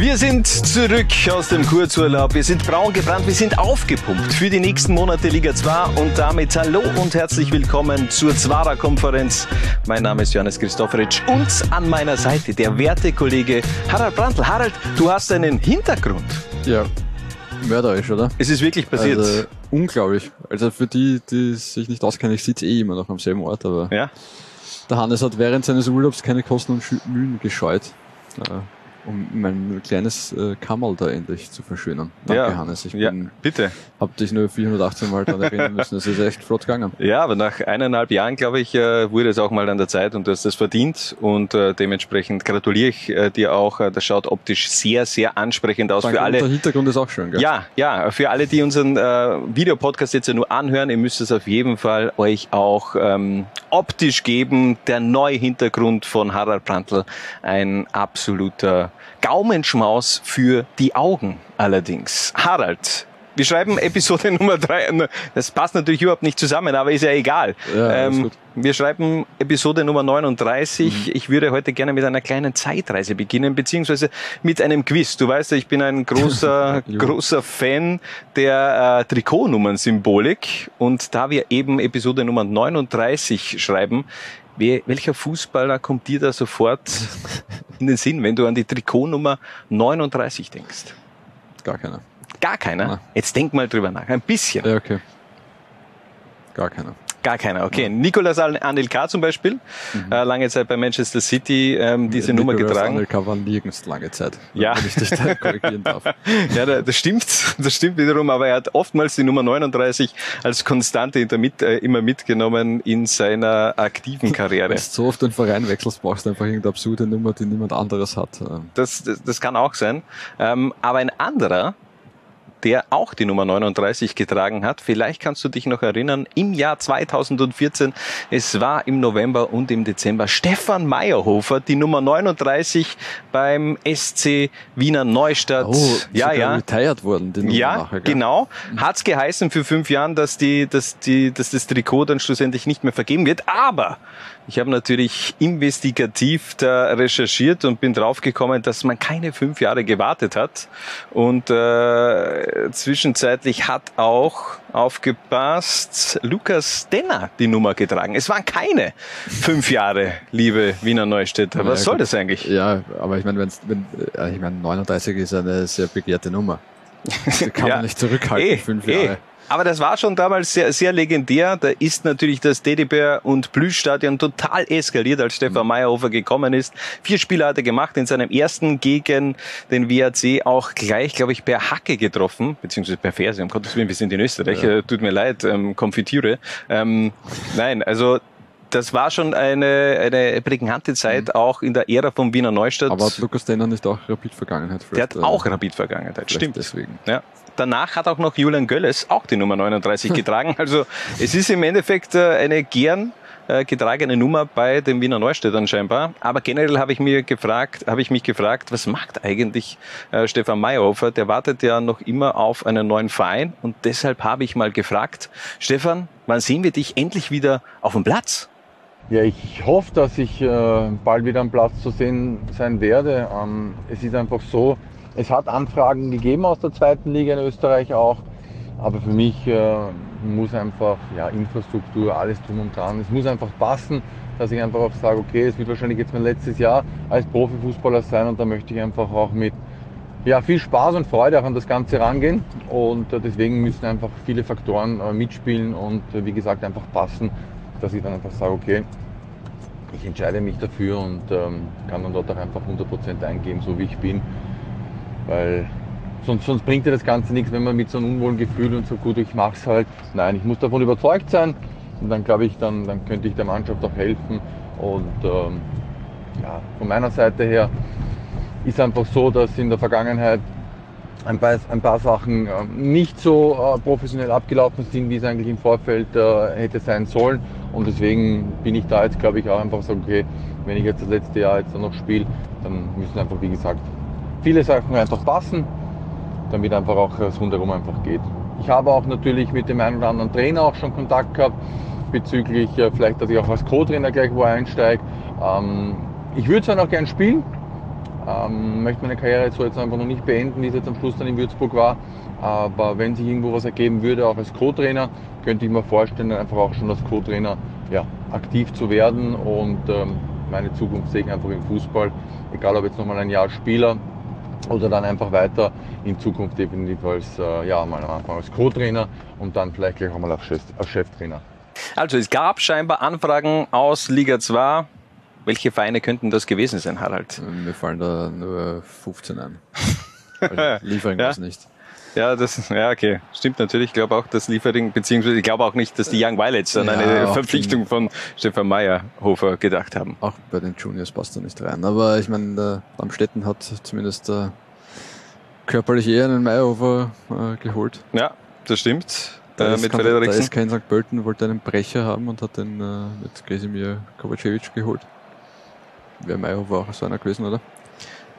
Wir sind zurück aus dem Kurzurlaub. Wir sind braun gebrannt, wir sind aufgepumpt für die nächsten Monate Liga 2 und damit hallo und herzlich willkommen zur Zwarer Konferenz. Mein Name ist Johannes Christofferitsch und an meiner Seite der werte Kollege Harald Brandl. Harald, du hast einen Hintergrund. Ja, mörderisch, oder? Es ist wirklich passiert. Also, unglaublich. Also für die, die sich nicht auskennen, ich sitze eh immer noch am selben Ort, aber ja? der Hannes hat während seines Urlaubs keine Kosten und Mühen gescheut, äh, um mein kleines äh, Kammerl da endlich zu verschönern. Danke, ja. Hannes. Ich ja, bin, bitte. hab dich nur 418 Mal daran erinnern müssen. Das ist echt flott gegangen. Ja, aber nach eineinhalb Jahren, glaube ich, äh, wurde es auch mal an der Zeit und du hast das verdient und äh, dementsprechend gratuliere ich äh, dir auch. Äh, Das schaut optisch sehr, sehr ansprechend aus Danke, für und Der alle. Hintergrund ist auch schön, gell? Ja, ja, für alle, die unseren äh, Videopodcast jetzt ja nur anhören, ihr müsst es auf jeden Fall euch auch ähm, optisch geben. Der neue Hintergrund von Harald Brandl, ein absoluter Gaumenschmaus für die Augen allerdings. Harald, wir schreiben Episode Nummer drei. Das passt natürlich überhaupt nicht zusammen, aber ist ja egal. Ja, gut. wir schreiben Episode Nummer 39. Ich würde heute gerne mit einer kleinen Zeitreise beginnen, beziehungsweise mit einem Quiz. Du weißt ja, ich bin ein großer, großer Fan der äh, Trikotnummern-Symbolik. Und da wir eben Episode Nummer 39 schreiben, wer, welcher Fußballer kommt dir da sofort in den Sinn, wenn du an die Trikotnummer 39 denkst? Gar keiner. Gar keiner? Nein. Jetzt denk mal drüber nach. Ein bisschen. Ja, okay. Gar keiner. Gar keiner, okay. Nicolas Anelka zum Beispiel, äh, lange Zeit bei Manchester City ähm, diese Nummer Nicolas getragen. Anelka war nirgends lange Zeit. Ja. Wenn ich dich da korrigieren darf. Ja, da- das stimmt, das stimmt wiederum, aber er hat oftmals die Nummer 39 als Konstante mit, äh, immer mitgenommen in seiner aktiven Karriere. Wenn du so oft den Verein wechselst, brauchst du einfach irgendeine absurde Nummer, die niemand anderes hat. Das, das, das kann auch sein. Ähm, aber ein anderer, der auch die Nummer 39 getragen hat, vielleicht kannst du dich noch erinnern, im Jahr 2014, es war im November und im Dezember, Stefan Meyerhofer, die Nummer 39 beim SC Wiener Neustadt. Oh, ja, ja. retired worden, die Nummer Ja, nachher, genau. Hat's geheißen für fünf Jahren, dass die, dass die, dass das Trikot dann schlussendlich nicht mehr vergeben wird. Aber ich habe natürlich investigativ da recherchiert und bin draufgekommen, dass man keine fünf Jahre gewartet hat. Und äh, zwischenzeitlich hat auch aufgepasst Lukas Denner die Nummer getragen. Es waren keine fünf Jahre, liebe Wiener Neustädter. Was Ja, soll das eigentlich? Ja, aber ich meine, wenn's, wenn, äh, ich meine, 39 ist eine sehr begehrte Nummer. Die kann Ja. man nicht zurückhalten, Eh, fünf eh. Jahre. Aber das war schon damals sehr, sehr legendär. Da ist natürlich das Teddybär- und Plüschstadion total eskaliert, als Stefan Meyerhofer gekommen ist. Vier Spiele hat er gemacht, in seinem ersten gegen den WAC auch gleich, glaube ich, per Hacke getroffen, beziehungsweise per Ferse, um Gottes Willen, wir sind in Österreich, äh, tut mir leid, ähm, Konfitüre. Ähm, nein, also das war schon eine, eine prägnante Zeit, auch in der Ära von Wiener Neustadt. Aber hat Lukas Denner nicht auch Rapid-Vergangenheit? der hat äh, auch Rapid-Vergangenheit, stimmt. deswegen. Ja. Danach hat auch noch Julian Gölles auch die Nummer 39 getragen. Also es ist im Endeffekt äh, eine gern äh, getragene Nummer bei den Wiener Neustädtern scheinbar. Aber generell habe ich mir gefragt, habe ich mich gefragt, was macht eigentlich äh, Stefan Meyerhofer? Der wartet ja noch immer auf einen neuen Verein und deshalb habe ich mal gefragt, Stefan, wann sehen wir dich endlich wieder auf dem Platz? Ja, ich hoffe, dass ich bald wieder am Platz zu sehen sein werde. Ähm, es ist einfach so, es hat Anfragen gegeben aus der zweiten Liga in Österreich auch, aber für mich äh, muss einfach ja, Infrastruktur, alles drum und dran, es muss einfach passen, dass ich einfach auch sage, okay, es wird wahrscheinlich jetzt mein letztes Jahr als Profifußballer sein und da möchte ich einfach auch mit ja, viel Spaß und Freude auch an das Ganze rangehen und äh, deswegen müssen einfach viele Faktoren äh, mitspielen und äh, wie gesagt einfach passen, dass ich dann einfach sage, okay, ich entscheide mich dafür und ähm, kann dann dort auch einfach 100% eingeben, so wie ich bin. Weil sonst, sonst bringt dir das Ganze nichts, wenn man mit so einem unwohlen Gefühl und so gut, ich mach's halt. Nein, ich muss davon überzeugt sein und dann glaube ich, dann, dann könnte ich der Mannschaft auch helfen. Und ähm, ja, von meiner Seite her ist einfach so, dass in der Vergangenheit ein paar, ein paar Sachen äh, nicht so äh, professionell abgelaufen sind, wie es eigentlich im Vorfeld äh, hätte sein sollen. Und deswegen bin ich da jetzt, glaube ich, auch einfach so, okay, wenn ich jetzt das letzte Jahr jetzt noch spiele, dann müssen einfach, wie gesagt, viele Sachen einfach passen, damit einfach auch das rundherum einfach geht. Ich habe auch natürlich mit dem einen oder anderen Trainer auch schon Kontakt gehabt bezüglich äh, vielleicht, dass ich auch als Co-Trainer gleich wo einsteige. Ähm, ich würde zwar noch gern spielen, ähm, möchte meine Karriere jetzt so jetzt einfach noch nicht beenden, wie es jetzt am Schluss dann in Würzburg war. Aber wenn sich irgendwo was ergeben würde, auch als Co-Trainer, könnte ich mir vorstellen, einfach auch schon als Co-Trainer ja, aktiv zu werden und ähm, meine Zukunft sehe ich einfach im Fußball, egal ob jetzt nochmal ein Jahr Spieler oder dann einfach weiter in Zukunft definitiv als, äh, ja, mal am Anfang als Co-Trainer und dann vielleicht gleich auch mal als, Chef, als Cheftrainer. Also es gab scheinbar Anfragen aus Liga 2. Welche Vereine könnten das gewesen sein, Harald? Mir fallen da nur 15 ein. Also Liefering Ja. nicht. Ja, das, ja, okay. Stimmt natürlich. Ich glaube auch, dass Liefering, beziehungsweise ich glaube auch nicht, dass die Young Violets an Ja, eine Verpflichtung von Stefan Meyerhofer gedacht haben. Auch bei den Juniors passt er nicht rein. Aber ich meine, der Amstetten hat zumindest äh, körperlich eher einen Meyerhofer äh, geholt. Ja, das stimmt. Da Äh, ist mit Frederiksen. Da ist kein St. Pölten, wollte einen Brecher haben und hat den äh, mit Kresimir Kovacevic geholt. Wäre Meyerhofer auch so einer gewesen, oder?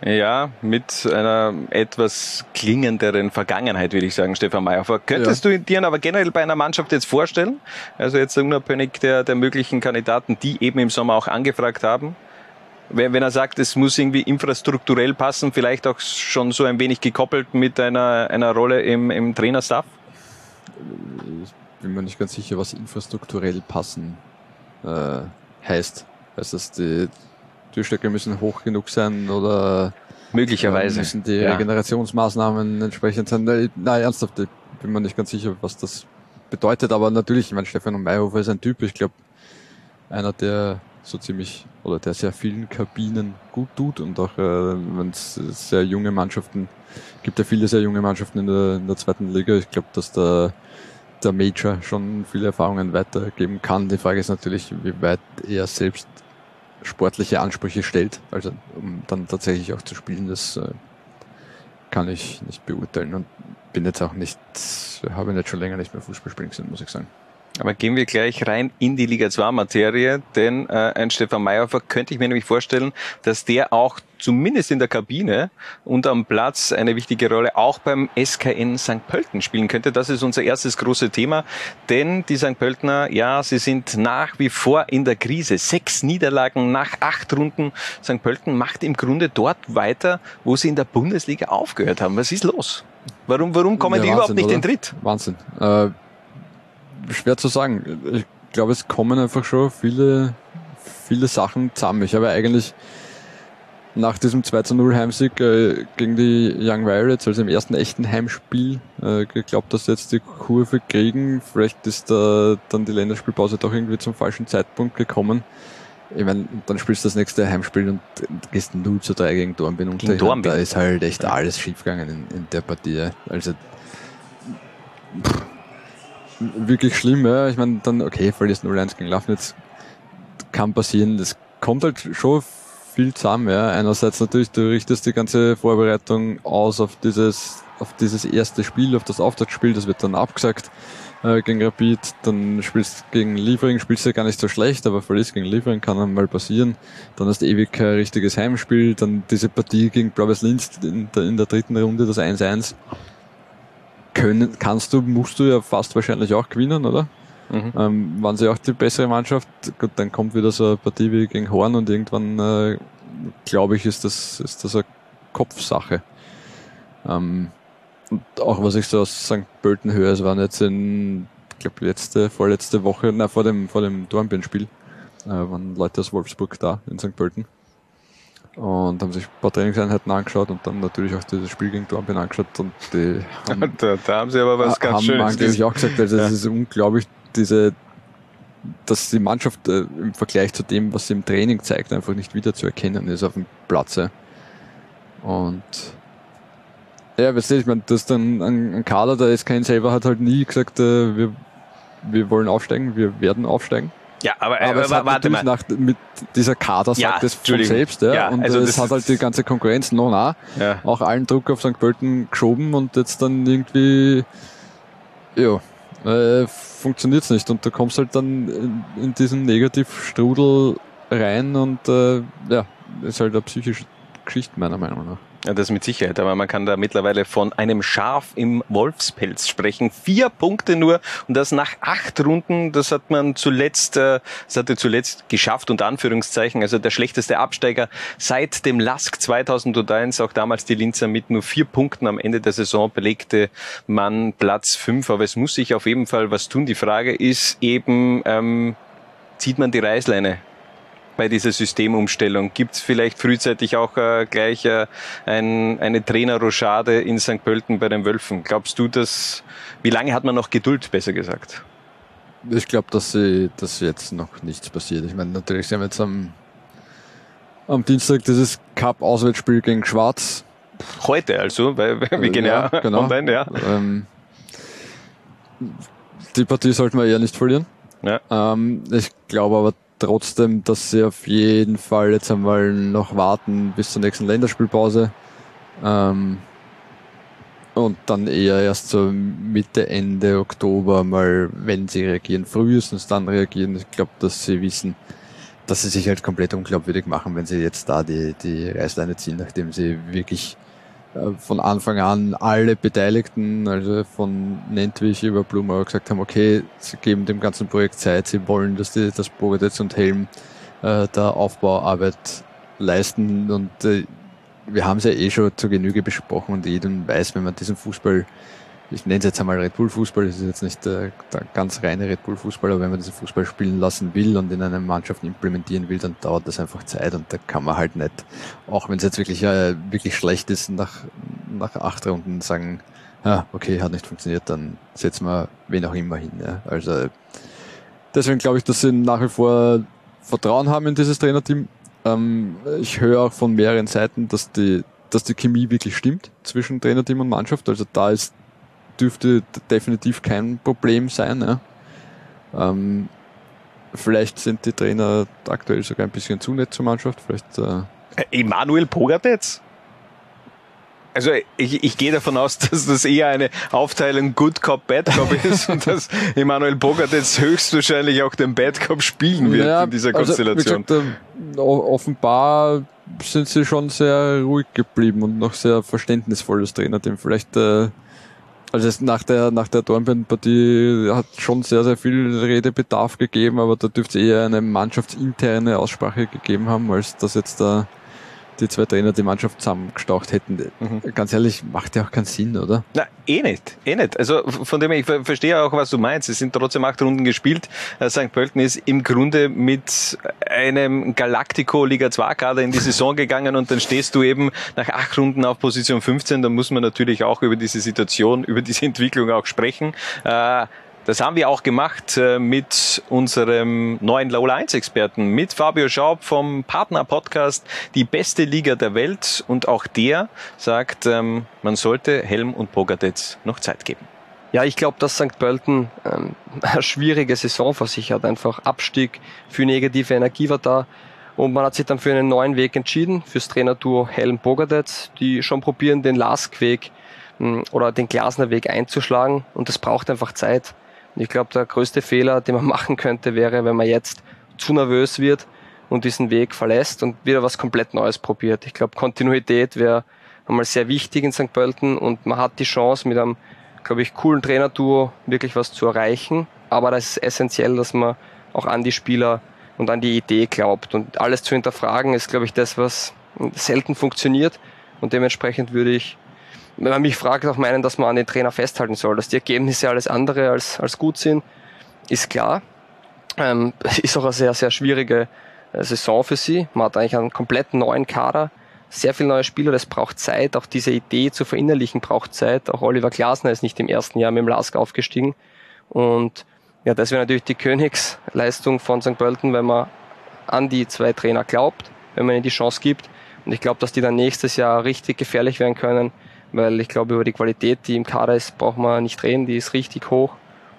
Ja, mit einer etwas klingenderen Vergangenheit, würde ich sagen, Stefan Meyerhofer. Könntest du dir aber generell bei einer Mannschaft jetzt vorstellen, also jetzt unabhängig der, der möglichen Kandidaten, die eben im Sommer auch angefragt haben, wenn, wenn er sagt, es muss irgendwie infrastrukturell passen, vielleicht auch schon so ein wenig gekoppelt mit einer, einer Rolle im, im Trainerstaff? Ich bin mir nicht ganz sicher, was infrastrukturell passen äh, heißt. Heißt das, die Türstöcke müssen hoch genug sein oder Möglicherweise. müssen die ja. Regenerationsmaßnahmen entsprechend sein? Nein, ernsthaft, ich bin mir nicht ganz sicher, was das bedeutet. Aber natürlich, ich meine, Stefan Meyerhofer ist ein Typ, ich glaube, einer, der so ziemlich oder der sehr vielen Kabinen gut tut und auch äh, wenn es sehr junge Mannschaften gibt ja viele sehr junge Mannschaften in der, in der zweiten Liga. Ich glaube, dass der, der Major schon viele Erfahrungen weitergeben kann. Die Frage ist natürlich, wie weit er selbst sportliche Ansprüche stellt, also um dann tatsächlich auch zu spielen, das äh, kann ich nicht beurteilen und bin jetzt auch nicht, habe jetzt schon länger nicht mehr Fußball spielen gesehen, muss ich sagen. Aber gehen wir gleich rein in die Liga 2 Materie, denn äh, ein Stefan Meyerhofer könnte ich mir nämlich vorstellen, dass der auch zumindest in der Kabine und am Platz eine wichtige Rolle auch beim SKN St. Pölten spielen könnte. Das ist unser erstes große Thema, denn die St. Pöltener, ja, sie sind nach wie vor in der Krise. Sechs Niederlagen nach acht Runden. St. Pölten macht im Grunde dort weiter, wo sie in der Bundesliga aufgehört haben. Was ist los? Warum, warum kommen Ja, die überhaupt Wahnsinn, nicht oder? in Tritt? Wahnsinn. Äh, schwer zu sagen. Ich glaube, es kommen einfach schon viele, viele Sachen zusammen. Ich habe eigentlich nach diesem 2 zu 0 Heimsieg äh, gegen die Young Violets, also im ersten echten Heimspiel, äh, geglaubt, dass sie jetzt die Kurve kriegen. Vielleicht ist da dann die Länderspielpause doch irgendwie zum falschen Zeitpunkt gekommen. Ich meine, dann spielst du das nächste Heimspiel und gehst 0 zu 3 gegen Dornbirn Gegen Dornbirn. da ist halt echt alles schiefgegangen in, in der Partie. Also pff, wirklich schlimm, ja. Ich meine, dann, okay, verlierst 0-1 gegen Lafnitz. Kann passieren. Das kommt halt schon viel zusammen, ja. Einerseits natürlich, du richtest die ganze Vorbereitung aus auf dieses, auf dieses erste Spiel, auf das Auftaktspiel, das wird dann abgesagt äh, gegen Rapid, dann spielst gegen Liefering, spielst du gar nicht so schlecht, aber verlierst gegen Liefering, kann dann mal passieren. Dann hast du ewig kein richtiges Heimspiel, dann diese Partie gegen Blaues Linz in der, in der dritten Runde, das 1-1 können, kannst du, musst du ja fast wahrscheinlich auch gewinnen, oder? Mhm. Ähm, waren sie auch die bessere Mannschaft? Gut, dann kommt wieder so eine Partie wie gegen Horn und irgendwann, äh, glaube ich, ist das, ist das eine Kopfsache. Ähm, und auch was ich so aus St. Pölten höre, es waren jetzt in, ich glaube, letzte, vorletzte Woche, na, vor dem, vor dem Dornbirn-Spiel, äh, waren Leute aus Wolfsburg da in St. Pölten und haben sich ein paar Trainingseinheiten angeschaut und dann natürlich auch dieses Spiel gegen Dornbirn angeschaut und die haben Da, da haben sie aber was ganz haben Schönes. angeblich auch gesagt, also Ja. es ist unglaublich, diese, dass die Mannschaft äh, im Vergleich zu dem, was sie im Training zeigt, einfach nicht wieder zu erkennen ist auf dem Platze. Und ja, weißt du, ich meine, das dann ein, ein Kader, der SKN selber hat halt nie gesagt, äh, wir, wir wollen aufsteigen, wir werden aufsteigen. Ja, aber, Aber äh, hat warte mal. nach, mit dieser Kader Ja, sagt es von Entschuldigung. selbst, ja. Ja, und also das es hat halt die ganze Konkurrenz noch nah Ja. auch allen Druck auf St. Pölten geschoben und jetzt dann irgendwie, ja, äh, funktioniert's nicht und du kommst halt dann in, in diesen Negativstrudel rein und äh, ja, ist halt eine psychische Geschichte meiner Meinung nach. Ja, das mit Sicherheit, aber man kann da mittlerweile von einem Schaf im Wolfspelz sprechen. Vier Punkte nur und das nach acht Runden, das hat man zuletzt, äh, das hatte zuletzt geschafft, unter Anführungszeichen, also der schlechteste Absteiger seit dem Lask 2001, auch damals die Linzer mit nur vier Punkten am Ende der Saison belegte man Platz fünf, aber es muss sich auf jeden Fall was tun. Die Frage ist eben, ähm, zieht man die Reißleine bei dieser Systemumstellung? Gibt es vielleicht frühzeitig auch äh, gleich äh, ein, eine Trainerrochade in St. Pölten bei den Wölfen? Glaubst du, dass, wie lange hat man noch Geduld, besser gesagt? Ich glaube, dass, sie, dass jetzt noch nichts passiert. Ich meine, natürlich sind wir jetzt am, am Dienstag dieses Cup-Auswärtsspiel gegen Schwarz. Heute also, weil wir gehen ja, genau. online, ja. Ähm, die Partie sollten wir eher nicht verlieren. Ja. Ähm, ich glaube aber trotzdem, dass sie auf jeden Fall jetzt einmal noch warten bis zur nächsten Länderspielpause. Ähm, und dann eher erst so Mitte, Ende Oktober mal, wenn sie reagieren, frühestens dann reagieren. Ich glaube, dass sie wissen, dass sie sich halt komplett unglaubwürdig machen, wenn sie jetzt da die, die Reißleine ziehen, nachdem sie wirklich von Anfang an alle Beteiligten, also von Nentwich über Blumer, gesagt haben, okay, sie geben dem ganzen Projekt Zeit, sie wollen, dass die, das Bogadets und Helm äh, da Aufbauarbeit leisten. Und äh, wir haben es ja eh schon zur Genüge besprochen und jedem weiß, wenn man diesen Fußball ich nenne es jetzt einmal Red Bull Fußball, das ist jetzt nicht der, der ganz reine Red Bull Fußball, aber wenn man diesen Fußball spielen lassen will und in einer Mannschaft implementieren will, dann dauert das einfach Zeit und da kann man halt nicht, auch wenn es jetzt wirklich, äh, wirklich schlecht ist, nach, nach acht Runden sagen, ja, okay, hat nicht funktioniert, dann setzen wir wen auch immer hin. Ja. Also deswegen glaube ich, dass sie nach wie vor Vertrauen haben in dieses Trainerteam. Ähm, ich höre auch von mehreren Seiten, dass die dass die Chemie wirklich stimmt zwischen Trainerteam und Mannschaft. Also da ist dürfte definitiv kein Problem sein. Ja. Ähm, vielleicht sind die Trainer aktuell sogar ein bisschen zu nett zur Mannschaft. Vielleicht, äh Emanuel Pogatetz? Also ich, ich gehe davon aus, dass das eher eine Aufteilung Good Cop, Bad Cop ist und dass Emanuel Pogatetz höchstwahrscheinlich auch den Bad Cop spielen wird ja, in dieser Konstellation. Also, gesagt, äh, offenbar sind sie schon sehr ruhig geblieben und noch sehr verständnisvolles Trainerteam. Vielleicht äh, also es nach der, nach der Dornbirn-Partie hat schon sehr, sehr viel Redebedarf gegeben, aber da dürfte es eher eine mannschaftsinterne Aussprache gegeben haben, als dass jetzt da die zwei Trainer die Mannschaft zusammengestaucht hätten. Mhm. Ganz ehrlich, macht ja auch keinen Sinn, oder? Na, eh nicht, eh nicht. Also von dem her, ich verstehe auch, was du meinst. Es sind trotzdem acht Runden gespielt. Äh, St. Pölten ist im Grunde mit einem Galactico Liga 2 Kader in die Saison gegangen und dann stehst du eben nach acht Runden auf Position 15. Da muss man natürlich auch über diese Situation, über diese Entwicklung auch sprechen. Äh, das haben wir auch gemacht äh, mit unserem neuen Low 1 Experten, mit Fabio Schaub vom Partner Podcast Die beste Liga der Welt. Und auch der sagt, ähm, man sollte Helm und Pogatetz noch Zeit geben. Ja, ich glaube, dass St. Pölten ähm, eine schwierige Saison vor sich hat. Einfach Abstieg, viel negative Energie war da. Und man hat sich dann für einen neuen Weg entschieden, fürs Trainerduo Helm Bogadetz, die schon probieren, den Lask-Weg hm, oder den Glasner-Weg einzuschlagen. Und das braucht einfach Zeit. Ich glaube, der größte Fehler, den man machen könnte, wäre, wenn man jetzt zu nervös wird und diesen Weg verlässt und wieder was komplett Neues probiert. Ich glaube, Kontinuität wäre einmal sehr wichtig in St. Pölten und man hat die Chance, mit einem, glaube ich, coolen Trainerduo wirklich was zu erreichen. Aber das ist essentiell, dass man auch an die Spieler und an die Idee glaubt. Und alles zu hinterfragen ist, glaube ich, das, was selten funktioniert. Und dementsprechend würde ich wenn man mich fragt, auch meinen, dass man an den Trainer festhalten soll. Dass die Ergebnisse alles andere als, als gut sind, ist klar. Ähm, ist auch eine sehr, sehr schwierige äh, Saison für sie. Man hat eigentlich einen komplett neuen Kader, sehr viele neue Spieler, das braucht Zeit. Auch diese Idee zu verinnerlichen braucht Zeit. Auch Oliver Glasner ist nicht im ersten Jahr mit dem Lask aufgestiegen. Und ja, das wäre natürlich die Königsleistung von St. Pölten, wenn man an die zwei Trainer glaubt, wenn man ihnen die Chance gibt. Und ich glaube, dass die dann nächstes Jahr richtig gefährlich werden können weil ich glaube, über die Qualität, die im Kader ist, braucht man nicht reden, die ist richtig hoch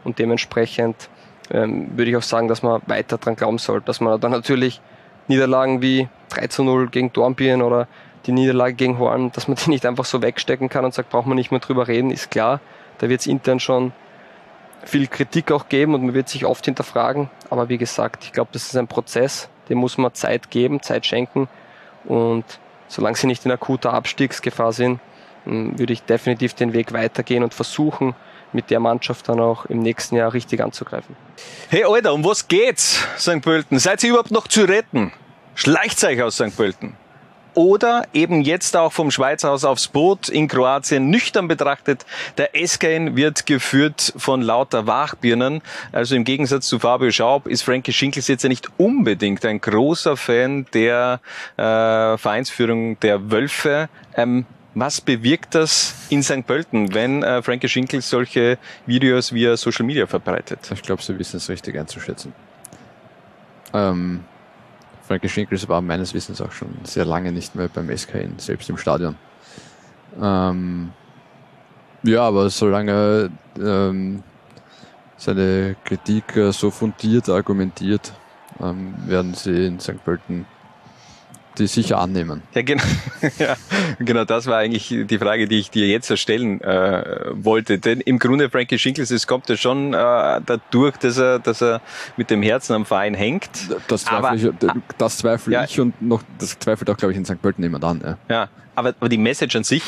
und dementsprechend ähm, würde ich auch sagen, dass man weiter dran glauben sollte, dass man dann natürlich Niederlagen wie 3 zu 0 gegen Dornbirn oder die Niederlage gegen Horn, dass man die nicht einfach so wegstecken kann und sagt, braucht man nicht mehr drüber reden, ist klar. Da wird es intern schon viel Kritik auch geben und man wird sich oft hinterfragen. Aber wie gesagt, ich glaube, das ist ein Prozess, dem muss man Zeit geben, Zeit schenken und solange sie nicht in akuter Abstiegsgefahr sind, würde ich definitiv den Weg weitergehen und versuchen, mit der Mannschaft dann auch im nächsten Jahr richtig anzugreifen. Hey Alter, um was geht's, St. Pölten? Seid ihr überhaupt noch zu retten? Schleicht euch aus St. Pölten. Oder eben jetzt auch vom Schweizer Haus aufs Boot in Kroatien nüchtern betrachtet. Der SKN wird geführt von lauter Wachbirnen. Also im Gegensatz zu Fabio Schaub ist Frankie Schinkels jetzt ja nicht unbedingt ein großer Fan der äh, Vereinsführung der Wölfe. Ähm, was bewirkt das in St. Pölten, wenn äh, Frankie Schinkels solche Videos via Social Media verbreitet? Ich glaube, sie wissen es richtig einzuschätzen. Ähm, Frankie Schinkels war meines Wissens auch schon sehr lange nicht mehr beim SKN, selbst im Stadion. Ähm, ja, aber solange ähm, seine Kritik äh, so fundiert argumentiert, ähm, werden sie in St. Pölten die sicher annehmen. Ja, genau, ja, genau das war eigentlich die Frage, die ich dir jetzt stellen äh, wollte. Denn im Grunde Frankie Schinkels, es kommt ja schon äh, dadurch, dass er, dass er mit dem Herzen am Verein hängt. Das zweifle Aber- ich, das zweifle Ja. ich und noch, das zweifelt auch, glaube ich, in St. Pölten niemand an. Ja. Ja, aber, aber die Message an sich,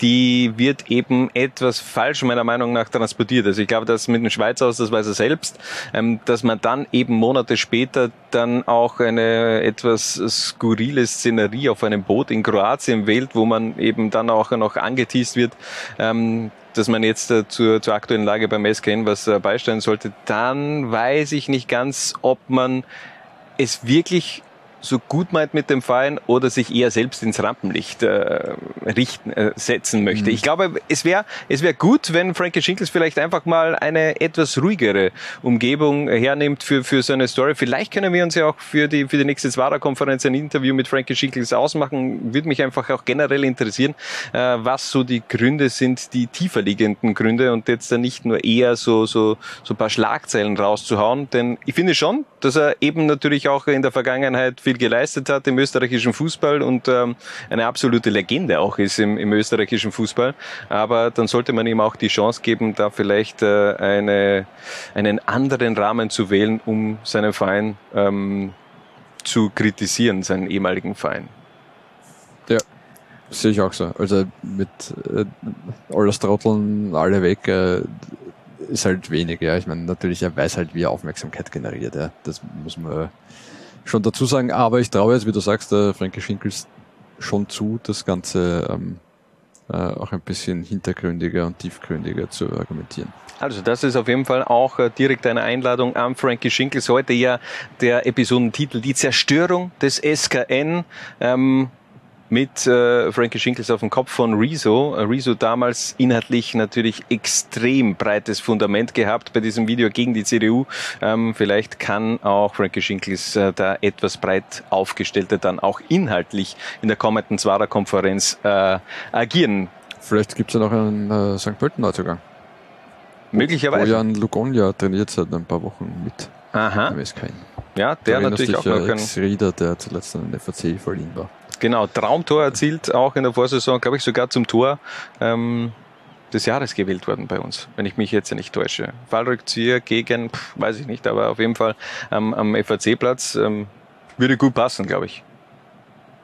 die wird eben etwas falsch meiner Meinung nach transportiert. Also ich glaube, dass mit dem Schweizer aus, das weiß er selbst, ähm, dass man dann eben Monate später dann auch eine etwas skurrile Szenerie auf einem Boot in Kroatien wählt, wo man eben dann auch noch angeteased wird, ähm, dass man jetzt äh, zur, zur aktuellen Lage beim SKN was äh, beisteuern sollte, dann weiß ich nicht ganz, ob man es wirklich so gut meint mit dem Verein oder sich eher selbst ins Rampenlicht äh, richten, äh, setzen möchte. Ich glaube, es wäre es wäre gut, wenn Frankie Schinkels vielleicht einfach mal eine etwas ruhigere Umgebung hernimmt für, für so eine Story. Vielleicht können wir uns ja auch für die, für die nächste Zwara-Konferenz ein Interview mit Frankie Schinkels ausmachen. Würde mich einfach auch generell interessieren, äh, was so die Gründe sind, die tiefer liegenden Gründe und jetzt dann nicht nur eher so, so, so ein paar Schlagzeilen rauszuhauen. Denn ich finde schon, dass er eben natürlich auch in der Vergangenheit viel geleistet hat im österreichischen Fußball und ähm, eine absolute Legende auch ist im, im österreichischen Fußball. Aber dann sollte man ihm auch die Chance geben, da vielleicht äh, eine, einen anderen Rahmen zu wählen, um seinen Verein ähm, zu kritisieren, seinen ehemaligen Verein. Ja, sehe ich auch so. Also mit äh, alles Trotteln, alle weg, äh, ist halt wenig. Ja, ich meine, natürlich, er weiß halt, wie er Aufmerksamkeit generiert. Ja. Das muss man schon dazu sagen. Aber ich traue jetzt, wie du sagst, der Frankie Schinkels schon zu, das Ganze ähm, äh, auch ein bisschen hintergründiger und tiefgründiger zu argumentieren. Also das ist auf jeden Fall auch äh, direkt eine Einladung an Frankie Schinkels. Heute ja der Episodentitel Die Zerstörung des SKN. Ähm, mit äh, Frankie Schinkels auf dem Kopf von Rezo. Äh, Rezo damals inhaltlich natürlich extrem breites Fundament gehabt bei diesem Video gegen die CDU. Ähm, vielleicht kann auch Frankie Schinkels äh, da etwas breit aufgestellter dann auch inhaltlich in der kommenden Zwara-Konferenz äh, agieren. Vielleicht gibt es ja noch einen äh, St. Pölten-Neuzugang. Möglicherweise. Bojan Lugonja trainiert seit ein paar Wochen mit Aha. Ja, der natürlich dich, auch noch äh, ein Ex-Rieder, der zuletzt an den FAC verliehen war. Genau, Traumtor erzielt, auch in der Vorsaison, glaube ich, sogar zum Tor ähm, des Jahres gewählt worden bei uns, wenn ich mich jetzt nicht täusche. Fallrückzieher gegen, pff, weiß ich nicht, aber auf jeden Fall ähm, am FAC-Platz ähm, würde gut passen, glaube ich.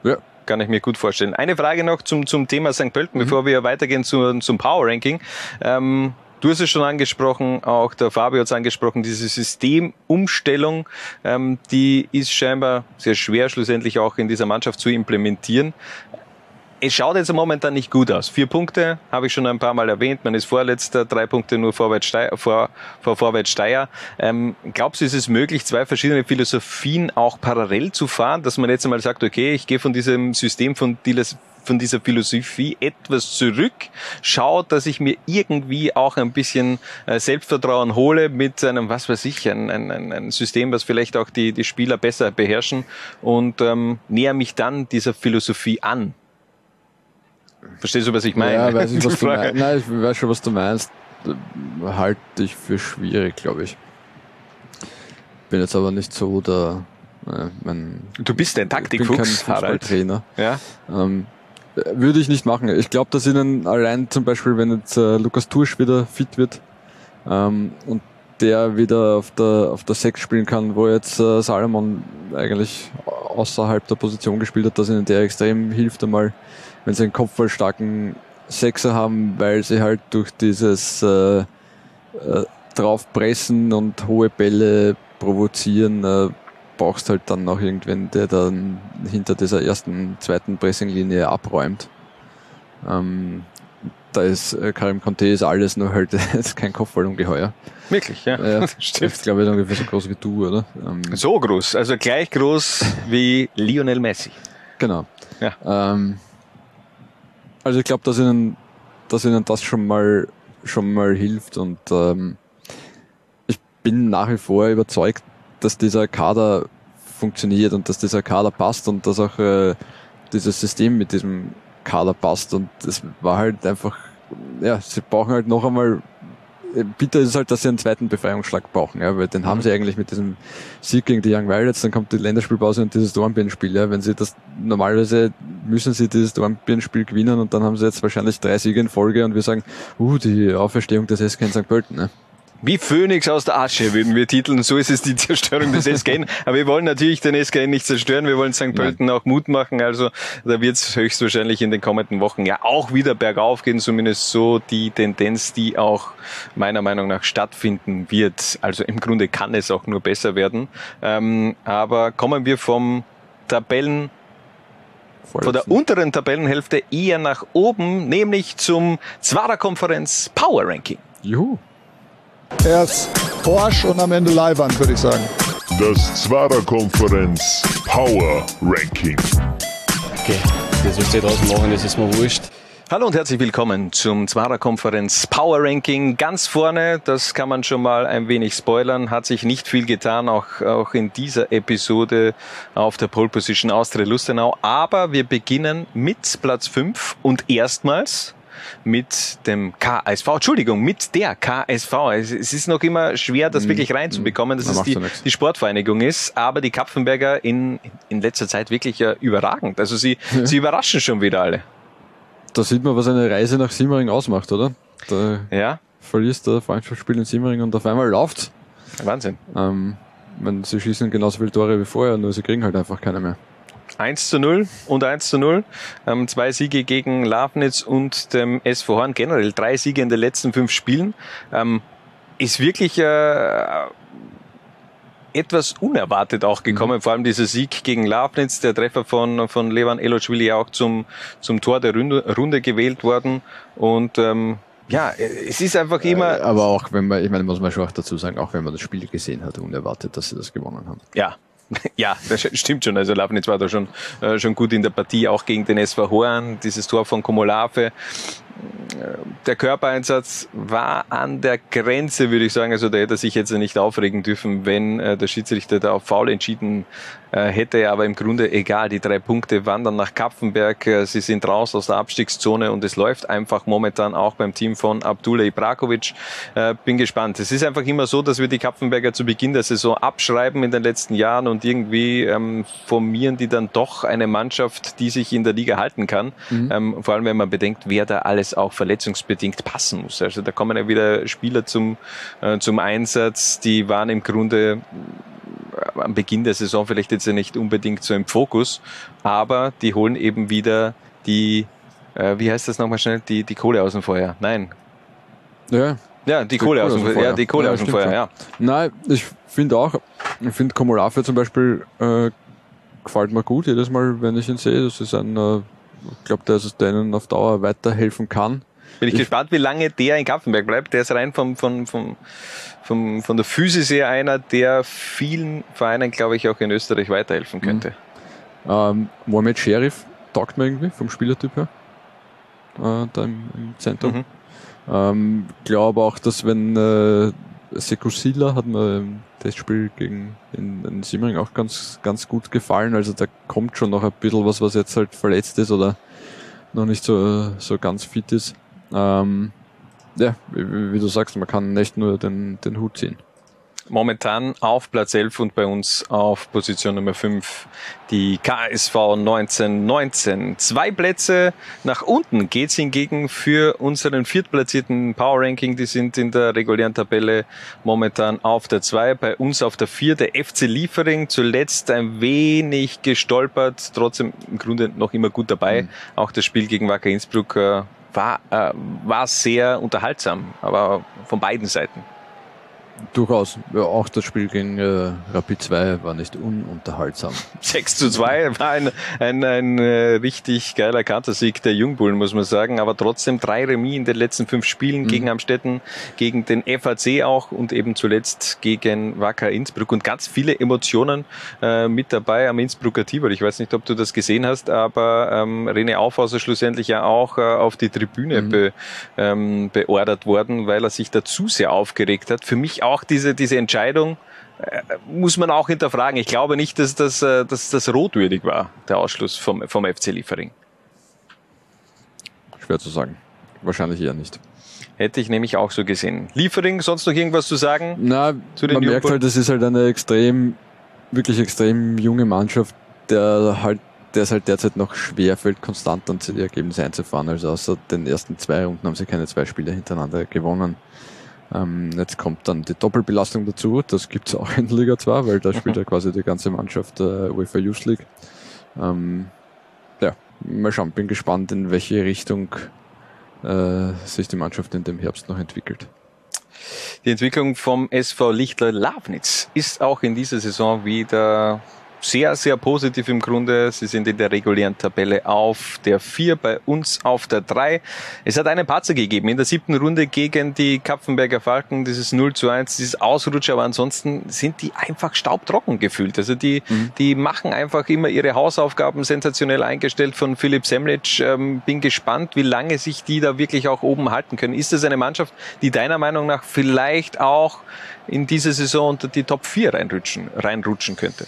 Ja. Kann ich mir gut vorstellen. Eine Frage noch zum, zum Thema St. Pölten, bevor wir weitergehen zu, zum Power Ranking. Ähm, Du hast es schon angesprochen, auch der Fabio hat es angesprochen, diese Systemumstellung, ähm, die ist scheinbar sehr schwer schlussendlich auch in dieser Mannschaft zu implementieren. Es schaut jetzt momentan nicht gut aus. Vier Punkte habe ich schon ein paar Mal erwähnt. Man ist vorletzter, drei Punkte nur Vorwärts Steyr, vor, vor Vorwärts Steyr. Ähm, glaubst du, ist es möglich, zwei verschiedene Philosophien auch parallel zu fahren, dass man jetzt einmal sagt, okay, ich gehe von diesem System von Dilas von dieser Philosophie etwas zurück, schaut, dass ich mir irgendwie auch ein bisschen äh, Selbstvertrauen hole mit einem, was weiß ich, ein, ein, ein System, was vielleicht auch die, die Spieler besser beherrschen und ähm, näher mich dann dieser Philosophie an. Verstehst du, was ich meine? Ja, weiß ich, was du meinst. Nein, ich weiß schon, was du meinst. Halte ich für schwierig, glaube ich. Bin jetzt aber nicht so der. Äh, mein, Du bist ein Taktikfuchs, Harald. Fußballtrainer. Ja? Ähm, würde ich nicht machen. Ich glaube, dass ihnen allein zum Beispiel, wenn jetzt äh, Lukas Tursch wieder fit wird ähm, und der wieder auf der, auf der Sechs spielen kann, wo jetzt äh, Salomon eigentlich außerhalb der Position gespielt hat, dass ihnen der extrem hilft einmal, wenn sie einen kopfballstarken Sechser haben, weil sie halt durch dieses äh, äh, draufpressen und hohe Bälle provozieren, äh, brauchst halt dann noch irgendwen, der dann hinter dieser ersten, zweiten Pressinglinie abräumt. Ähm, da ist äh, Karim Conte ist alles, nur halt ist kein Kopfballungeheuer. Wirklich, ja. Ja, Stimmt. ist, glaube ich, ungefähr so groß wie du, oder? Ähm, So groß, also gleich groß wie Lionel Messi. Genau. Ja. Ähm, also ich glaube, dass ihnen, dass ihnen das schon mal schon mal hilft und ähm, ich bin nach wie vor überzeugt, dass dieser Kader funktioniert und dass dieser Kader passt und dass auch äh, dieses System mit diesem Kader passt und es war halt einfach, ja, sie brauchen halt noch einmal bitter ist es halt, dass sie einen zweiten Befreiungsschlag brauchen, ja, weil den haben sie eigentlich mit diesem Sieg gegen die Young Violets, dann kommt die Länderspielpause und dieses Dornbirnenspiel, ja, wenn sie das, normalerweise müssen sie dieses Dornbirnenspiel gewinnen und dann haben sie jetzt wahrscheinlich drei Siege in Folge und wir sagen, uh, die Auferstehung des SK in St. Pölten, ne. Wie Phönix aus der Asche würden wir titeln. So ist es die Zerstörung des SKN. Aber wir wollen natürlich den SKN nicht zerstören. Wir wollen St. Pölten auch Mut machen. Also da wird es höchstwahrscheinlich in den kommenden Wochen ja auch wieder bergauf gehen. Zumindest so die Tendenz, die auch meiner Meinung nach stattfinden wird. Also im Grunde kann es auch nur besser werden. Ähm, aber kommen wir vom Tabellen von der unteren Tabellenhälfte eher nach oben, nämlich zum Zwarer Konferenz Power Ranking. Juhu. Erst Porsche und am Ende Leihwand, würde ich sagen. Das Zwarer Konferenz Power Ranking. Okay, das was die draußen machen, das ist mir wurscht. Hallo und herzlich willkommen zum Zwarer Konferenz Power Ranking. Ganz vorne, das kann man schon mal ein wenig spoilern, hat sich nicht viel getan, auch, auch in dieser Episode auf der Pole Position Austria Lustenau. Aber wir beginnen mit Platz 5 und erstmals mit dem KSV, Entschuldigung, mit der KSV. Es, es ist noch immer schwer, das wirklich reinzubekommen, dass Man es die, ja die Sportvereinigung ist, aber die Kapfenberger in, in letzter Zeit wirklich äh, überragend. Also sie, sie überraschen schon wieder alle. Da sieht man, was eine Reise nach Simmering ausmacht, oder? Da Ja, verlierst du Freundschaftsspiel in Simmering und auf einmal läuft's. Wahnsinn. Ähm, meine, sie schießen genauso viele Tore wie vorher, nur sie kriegen halt einfach keine mehr. 1 zu 0 und 1 zu 0. Ähm, zwei Siege gegen Lafnitz und dem SV Horn. Generell drei Siege in den letzten fünf Spielen. Ähm, ist wirklich äh, etwas unerwartet auch gekommen. Vor allem dieser Sieg gegen Lafnitz, der Treffer von, von Levan Elochvili auch zum, zum Tor der Runde, Runde gewählt worden. Und ähm, ja, es ist einfach immer... Äh, aber auch wenn man, ich meine, muss man schon auch dazu sagen, auch wenn man das Spiel gesehen hat, unerwartet, dass sie das gewonnen haben. Ja, ja, das stimmt schon. Also Lafnitz war da schon, äh, schon gut in der Partie, auch gegen den SV Horn. Dieses Tor von Komolave. Der Körpereinsatz war an der Grenze, würde ich sagen. Also da hätte er sich jetzt nicht aufregen dürfen, wenn äh, der Schiedsrichter da auf Foul entschieden äh, hätte. Aber im Grunde egal. Die drei Punkte wandern nach Kapfenberg. Äh, Sie sind raus aus der Abstiegszone und es läuft einfach momentan auch beim Team von Abdullah Ibrakovic. Bin gespannt. Es ist einfach immer so, dass wir die Kapfenberger zu Beginn der Saison abschreiben in den letzten Jahren und irgendwie ähm, formieren die dann doch eine Mannschaft, die sich in der Liga halten kann. Ähm, vor allem, wenn man bedenkt, wer da alles auch verletzungsbedingt passen muss. Also da kommen ja wieder Spieler zum, äh, zum Einsatz, die waren im Grunde äh, am Beginn der Saison vielleicht jetzt ja nicht unbedingt so im Fokus, aber die holen eben wieder die, äh, wie heißt das nochmal schnell, die, die Kohle aus dem Feuer. Nein. Ja, Ja, die, Kohle, aus dem Feuer. Ja, die Kohle aus dem Feuer, schon. ja. Nein, ich finde auch, ich finde Komolave zum Beispiel äh, gefällt mir gut jedes Mal, wenn ich ihn sehe. Das ist ein, äh, ich glaube, der ist denen auf Dauer weiterhelfen kann. Bin ich, Ich- gespannt, wie lange der in Kapfenberg bleibt. Der ist rein vom, vom, vom, vom, von der Physis her einer, der vielen Vereinen, glaube ich, auch in Österreich weiterhelfen könnte. Ähm, Mohamed Sheriff taugt mir irgendwie vom Spielertyp her. Äh, da im, im Zentrum. Mhm. Ähm, glaube auch, dass wenn äh, Sekusila hat mir im Testspiel gegen in, in Simmering auch ganz, ganz gut gefallen. Also da kommt schon noch ein bisschen was, was jetzt halt verletzt ist oder noch nicht so, so ganz fit ist. Ähm, ja, wie, wie du sagst, man kann nicht nur den, den Hut ziehen. Momentan auf Platz 11 und bei uns auf Position Nummer 5 die KSV 1919. Zwei Plätze nach unten geht's hingegen für unseren viertplatzierten Power Ranking. Die sind in der regulären Tabelle momentan auf der 2, bei uns auf der 4 der FC Liefering. Zuletzt ein wenig gestolpert, trotzdem im Grunde noch immer gut dabei. Mhm. Auch das Spiel gegen Wacker Innsbruck äh, war, äh, war sehr unterhaltsam, aber von beiden Seiten. Durchaus. Ja, auch das Spiel gegen äh, Rapid 2 war nicht ununterhaltsam. 6 zu 2 war ein, ein, ein äh, richtig geiler Kantersieg der Jungbullen, muss man sagen. Aber trotzdem drei Remis in den letzten fünf Spielen mhm. gegen Amstetten, gegen den FAC auch und eben zuletzt gegen Wacker Innsbruck. Und ganz viele Emotionen äh, mit dabei am Innsbrucker Tibor. Ich weiß nicht, ob du das gesehen hast, aber ähm, René Aufhauser schlussendlich ja auch äh, auf die Tribüne mhm. be, ähm, beordert worden, weil er sich da zu sehr aufgeregt hat. Für mich auch diese, diese Entscheidung äh, muss man auch hinterfragen. Ich glaube nicht, dass das, äh, dass das rotwürdig war, der Ausschluss vom, vom FC Liefering. Schwer zu sagen. Wahrscheinlich eher nicht. Hätte ich nämlich auch so gesehen. Liefering, sonst noch irgendwas zu sagen? Na, zu man merkt halt, das ist halt eine extrem, wirklich extrem junge Mannschaft, der halt, der es halt derzeit noch schwer fällt, konstant an die Ergebnisse einzufahren. Also außer den ersten zwei Runden haben sie keine zwei Spiele hintereinander gewonnen. Ähm, jetzt kommt dann die Doppelbelastung dazu, das gibt es auch in Liga 2, weil da spielt ja quasi die ganze Mannschaft der äh, UEFA Youth League. Ähm, ja, mal schauen, bin gespannt, in welche Richtung äh, sich die Mannschaft in dem Herbst noch entwickelt. Die Entwicklung vom SV Lichtler Lavnitz ist auch in dieser Saison wieder sehr, sehr positiv im Grunde. Sie sind in der regulären Tabelle auf der 4, bei uns auf der 3. Es hat einen Patzer gegeben in der siebten Runde gegen die Kapfenberger Falken, dieses 0 zu 1, dieses Ausrutscher, aber ansonsten sind die einfach staubtrocken gefühlt. Also die, mhm. die machen einfach immer ihre Hausaufgaben sensationell eingestellt von Philipp Semlic. Ähm, bin gespannt, wie lange sich die da wirklich auch oben halten können. Ist das eine Mannschaft, die deiner Meinung nach vielleicht auch in diese Saison unter die Top 4 reinrutschen, reinrutschen könnte?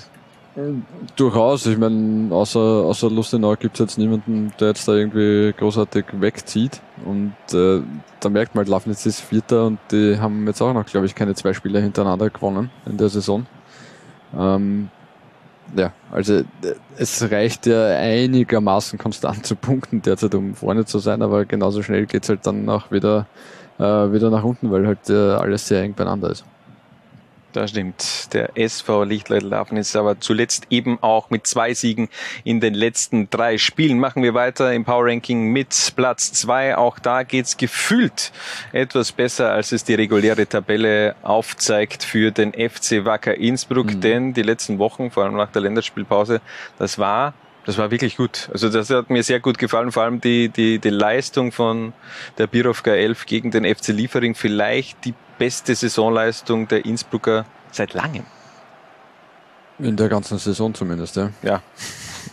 Durchaus. Ich meine, außer, außer Lustenau gibt es jetzt niemanden, der jetzt da irgendwie großartig wegzieht. Und äh, da merkt man halt, Lafnitz ist Vierter und die haben jetzt auch noch, glaube ich, keine zwei Spiele hintereinander gewonnen in der Saison. Ähm, ja, also es reicht ja einigermaßen konstant zu punkten derzeit, um vorne zu sein, aber genauso schnell geht's halt dann auch wieder, äh, wieder nach unten, weil halt äh, alles sehr eng beieinander ist. Das stimmt. Der SV Lichtleitl ist aber zuletzt eben auch mit zwei Siegen in den letzten drei Spielen. Machen wir weiter im Power Ranking mit Platz zwei. Auch da geht's gefühlt etwas besser, als es die reguläre Tabelle aufzeigt für den FC Wacker Innsbruck. Mhm. Denn die letzten Wochen, vor allem nach der Länderspielpause, das war das war wirklich gut. Also das hat mir sehr gut gefallen, vor allem die, die, die Leistung von der Birovka 11 gegen den FC Liefering. Vielleicht die beste Saisonleistung der Innsbrucker seit langem. In der ganzen Saison zumindest, ja. Ja.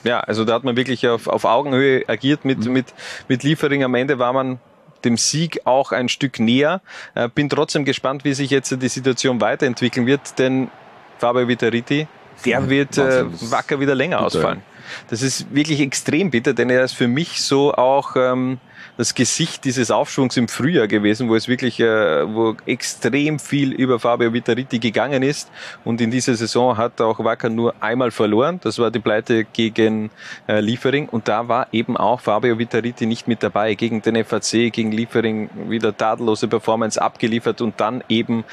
Ja, also da hat man wirklich auf, auf Augenhöhe agiert mit, mhm. mit, mit Liefering. Am Ende war man dem Sieg auch ein Stück näher. Äh, bin trotzdem gespannt, wie sich jetzt die Situation weiterentwickeln wird, denn Fabio Vitariti, der wird äh, wacker wieder länger ausfallen. Das ist wirklich extrem bitter, denn er ist für mich so auch ähm, das Gesicht dieses Aufschwungs im Frühjahr gewesen, wo es wirklich, äh, wo extrem viel über Fabio Vitariti gegangen ist. Und in dieser Saison hat auch Wacker nur einmal verloren. Das war die Pleite gegen äh, Liefering. Und da war eben auch Fabio Vitariti nicht mit dabei. Gegen den FAC, gegen Liefering wieder tadellose Performance abgeliefert und dann eben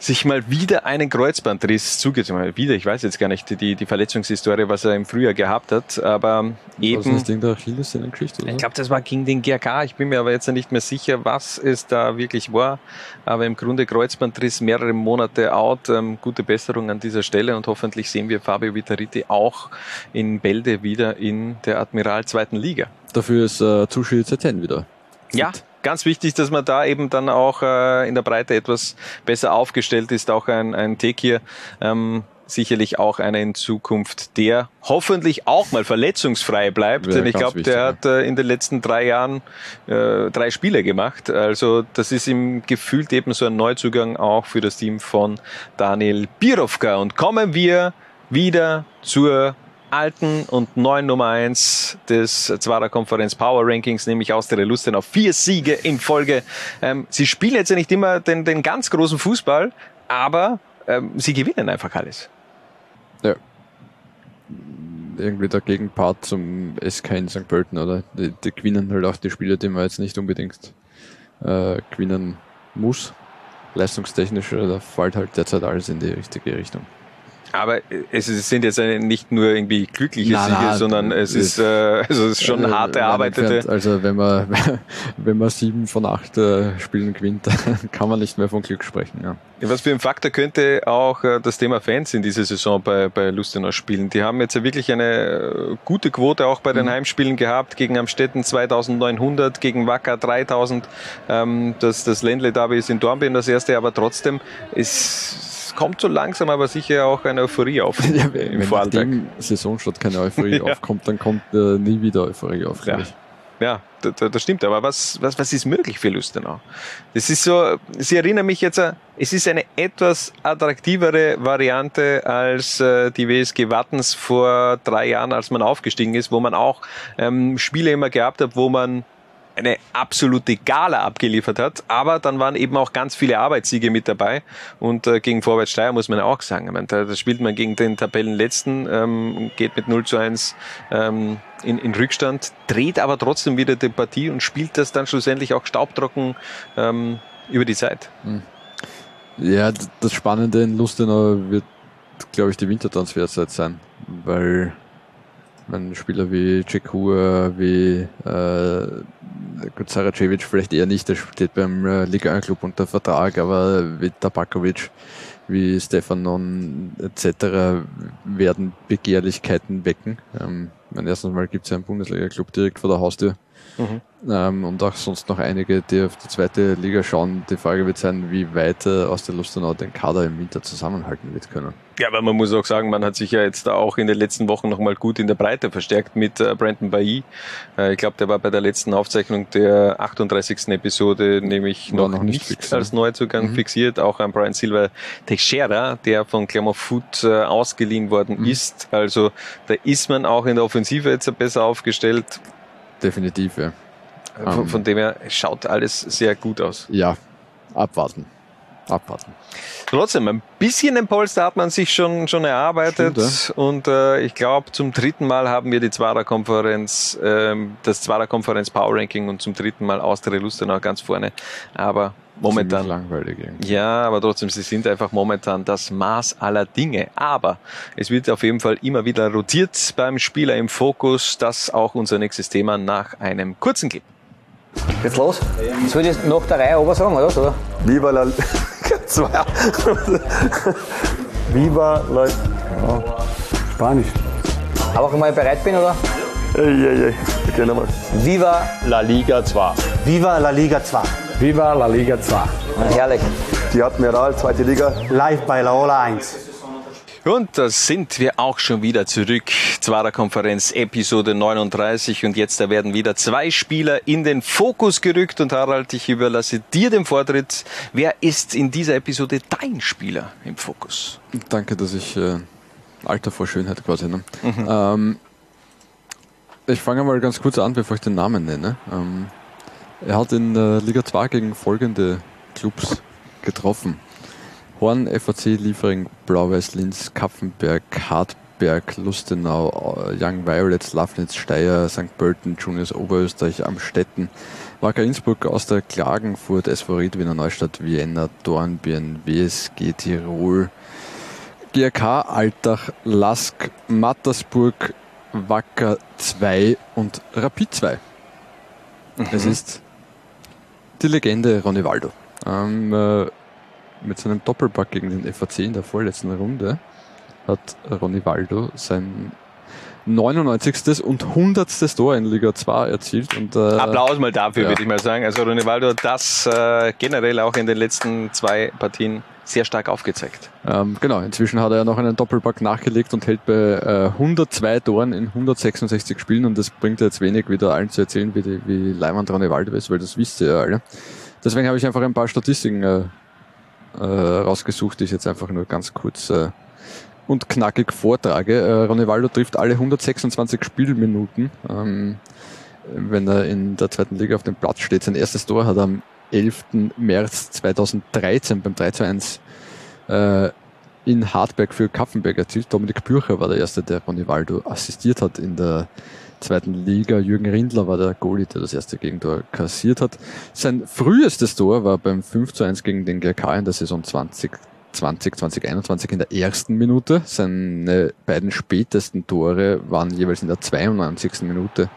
sich mal wieder einen Kreuzbandriss zugezogen Wieder, ich weiß jetzt gar nicht die, die Verletzungshistorie, was er im Frühjahr gehabt hat, aber eben. Was das Ding der Achilles-Geschichte, Ich glaube, das war gegen den GRK. Ich bin mir aber jetzt nicht mehr sicher, was es da wirklich war. Aber im Grunde Kreuzbandriss, mehrere Monate out. Ähm, gute Besserung an dieser Stelle und hoffentlich sehen wir Fabio Vitariti auch in Bälde wieder in der Admiral zweiten Liga. Dafür ist äh, Zetten wieder. Ja, ganz wichtig, dass man da eben dann auch äh, in der Breite etwas besser aufgestellt ist. Auch ein, ein Tekir. Ähm, sicherlich auch einer in Zukunft, der hoffentlich auch mal verletzungsfrei bleibt. Ja, Denn ich glaube, der hat äh, in den letzten drei Jahren äh, drei Spiele gemacht. Also das ist ihm gefühlt eben so ein Neuzugang auch für das Team von Daniel Birovka. Und kommen wir wieder zur alten und neuen Nummer eins des Zwarer Konferenz Power Rankings, nämlich aus der Lustenau. Vier Siege in Folge. Ähm, sie spielen jetzt ja nicht immer den, den ganz großen Fußball, aber ähm, sie gewinnen einfach alles. Ja. Irgendwie der Gegenpart zum SK in St. Pölten, oder? Die, die gewinnen halt auch die Spiele, die man jetzt nicht unbedingt äh, gewinnen muss. Leistungstechnisch, äh, da fällt halt derzeit alles in die richtige Richtung. Aber es sind jetzt nicht nur irgendwie glückliche Nein, Siege, nein, sondern es das- ist, äh, also es ist schon Äh, hart erarbeitete. entfernt. Also wenn man, wenn man sieben von acht äh, Spielen gewinnt, dann kann man nicht mehr von Glück sprechen. Ja. Was für ein Faktor könnte auch äh, das Thema Fans in dieser Saison bei, bei Lustenau spielen? Die haben jetzt ja wirklich eine äh, gute Quote auch bei den Mhm. Heimspielen gehabt, gegen Amstetten 2900, gegen Wacker 3000. Ähm, das das Ländle Derby ist in Dornbirn das erste, aber trotzdem, es kommt so langsam aber sicher auch eine Euphorie auf Ja, im wenn Vorarlberg. dem Saisonstart keine Euphorie Ja. aufkommt, dann kommt äh, nie wieder Euphorie auf. Ja. Ja, da- da- das stimmt. Aber was, was, was ist möglich für Lustenau? Das ist so, Sie erinnern mich jetzt, äh, es ist eine etwas attraktivere Variante als äh, die WSG Wattens vor drei Jahren, als man aufgestiegen ist, wo man auch ähm, Spiele immer gehabt hat, wo man eine absolute Gala abgeliefert hat, aber dann waren eben auch ganz viele Arbeitssiege mit dabei. Und äh, gegen Vorwärts Steyr muss man auch sagen, ich meine, da, da spielt man gegen den Tabellenletzten, ähm, geht mit 0 zu 1 ähm, in, in Rückstand, dreht aber trotzdem wieder die Partie und spielt das dann schlussendlich auch staubtrocken ähm, über die Zeit. Ja, d- das Spannende in Lustenau wird, glaube ich, die Wintertransferzeit sein, weil man Spieler wie Cekua, wie äh, gut, Saracevic vielleicht eher nicht, der steht beim äh, Liga 1 Club unter Vertrag, aber wie Tabakovic, wie Stefanon etc. werden Begehrlichkeiten wecken. Ähm, mein erstes Mal gibt es ja einen Bundesliga-Club direkt vor der Haustür. Ähm, und auch sonst noch einige, die auf die zweite Liga schauen. Die Frage wird sein, wie weit äh, aus der Lustenau den Kader im Winter zusammenhalten wird können. Ja, aber man muss auch sagen, man hat sich ja jetzt auch in den letzten Wochen nochmal gut in der Breite verstärkt mit äh, Brandon Bailly. Äh, ich glaube, der war bei der letzten Aufzeichnung der 38. Episode nämlich noch, noch nicht nicht, ne? als Neuzugang Mhm. fixiert. Auch ein Brian Silva Teixeira, der von Clermont Foot äh, ausgeliehen worden Mhm. ist. Also da ist man auch in der Offensive jetzt besser aufgestellt. Definitiv, ja. Von, Ähm. von dem her schaut alles sehr gut aus. Ja, abwarten. Abwarten. Trotzdem, ein bisschen ein Polster hat man sich schon, schon erarbeitet. Stimmt, Und äh, ich glaube, zum dritten Mal haben wir die Zwarer-Konferenz, ähm, das Zwarer-Konferenz Power Ranking und zum dritten Mal Austria Lustenau ganz vorne. Aber momentan. Langweilig irgendwie. Ja, aber trotzdem, sie sind einfach momentan das Maß aller Dinge. Aber es wird auf jeden Fall immer wieder rotiert beim Spieler im Fokus. Das auch unser nächstes Thema nach einem kurzen Clip. Geht's los? Soll ich das nach der Reihe aber sagen, oder? So. Viva la. Viva la Spanisch. Aber wenn ich bereit bin, oder? Ey, ey, ey. Okay, nochmal. Viva La Liga 2. Viva la Liga 2. Viva la Liga 2. Herrlich. Die Admiral, zweite Liga. Live bei Laola 1. Und da sind wir auch schon wieder zurück. Zwarer Konferenz Episode 39 und jetzt da werden wieder zwei Spieler in den Fokus gerückt und Harald, ich überlasse dir den Vortritt. Wer ist in dieser Episode dein Spieler im Fokus? Danke, dass ich äh, Alter vor Schönheit quasi. Ne? Ähm, ich fange mal ganz kurz an, bevor ich den Namen nenne. Ähm, er hat in der Liga 2 gegen folgende Clubs getroffen. Horn, FAC, Liefering, Blau-Weiß, Linz, Kapfenberg, Hartberg, Lustenau, äh, Young Violets, Lafnitz, Steyr, St. Pölten, Juniors Oberösterreich, Amstetten, Wacker Innsbruck, Austria Klagenfurt, SV Ried, Wiener Neustadt, Vienna, Dornbirn, WSG Tirol, GRK, Altach, Lask, Mattersburg, Wacker 2 und Rapid 2. Es ist die Legende Ronny Waldo. Ähm, äh, mit seinem Doppelpack gegen den FAC in der vorletzten Runde hat Ronny Waldo sein 99. und 100. Tor in Liga 2 erzielt. Und, äh, Applaus mal dafür, ja. würde ich mal sagen. Also Ronaldo hat das äh, generell auch in den letzten zwei Partien sehr stark aufgezeigt. Ähm, genau, inzwischen hat er ja noch einen Doppelpack nachgelegt und hält bei äh, 102 Toren in 166 Spielen und das bringt jetzt wenig wieder allen zu erzählen, wie, die, wie Leimann Ronaldo ist, weil das wisst ihr ja alle. Deswegen habe ich einfach ein paar Statistiken äh, äh, rausgesucht, die ich jetzt einfach nur ganz kurz äh, und knackig vortrage. Äh, Ronaldo trifft alle 126 Spielminuten, ähm, wenn er in der zweiten Liga auf dem Platz steht. Sein erstes Tor hat er am 11. März 2013 beim 3 zu 1 äh, in Hartberg für Kaffenberg erzielt. Dominik Bürcher war der Erste, der Ronivaldo assistiert hat in der zweiten Liga. Jürgen Rindler war der Goalie, der das erste Gegentor kassiert hat. Sein frühestes Tor war beim 5 zu 1 gegen den GRK in der Saison 20 20, 2021 in der ersten Minute. Seine beiden spätesten Tore waren jeweils in der 92. Minute.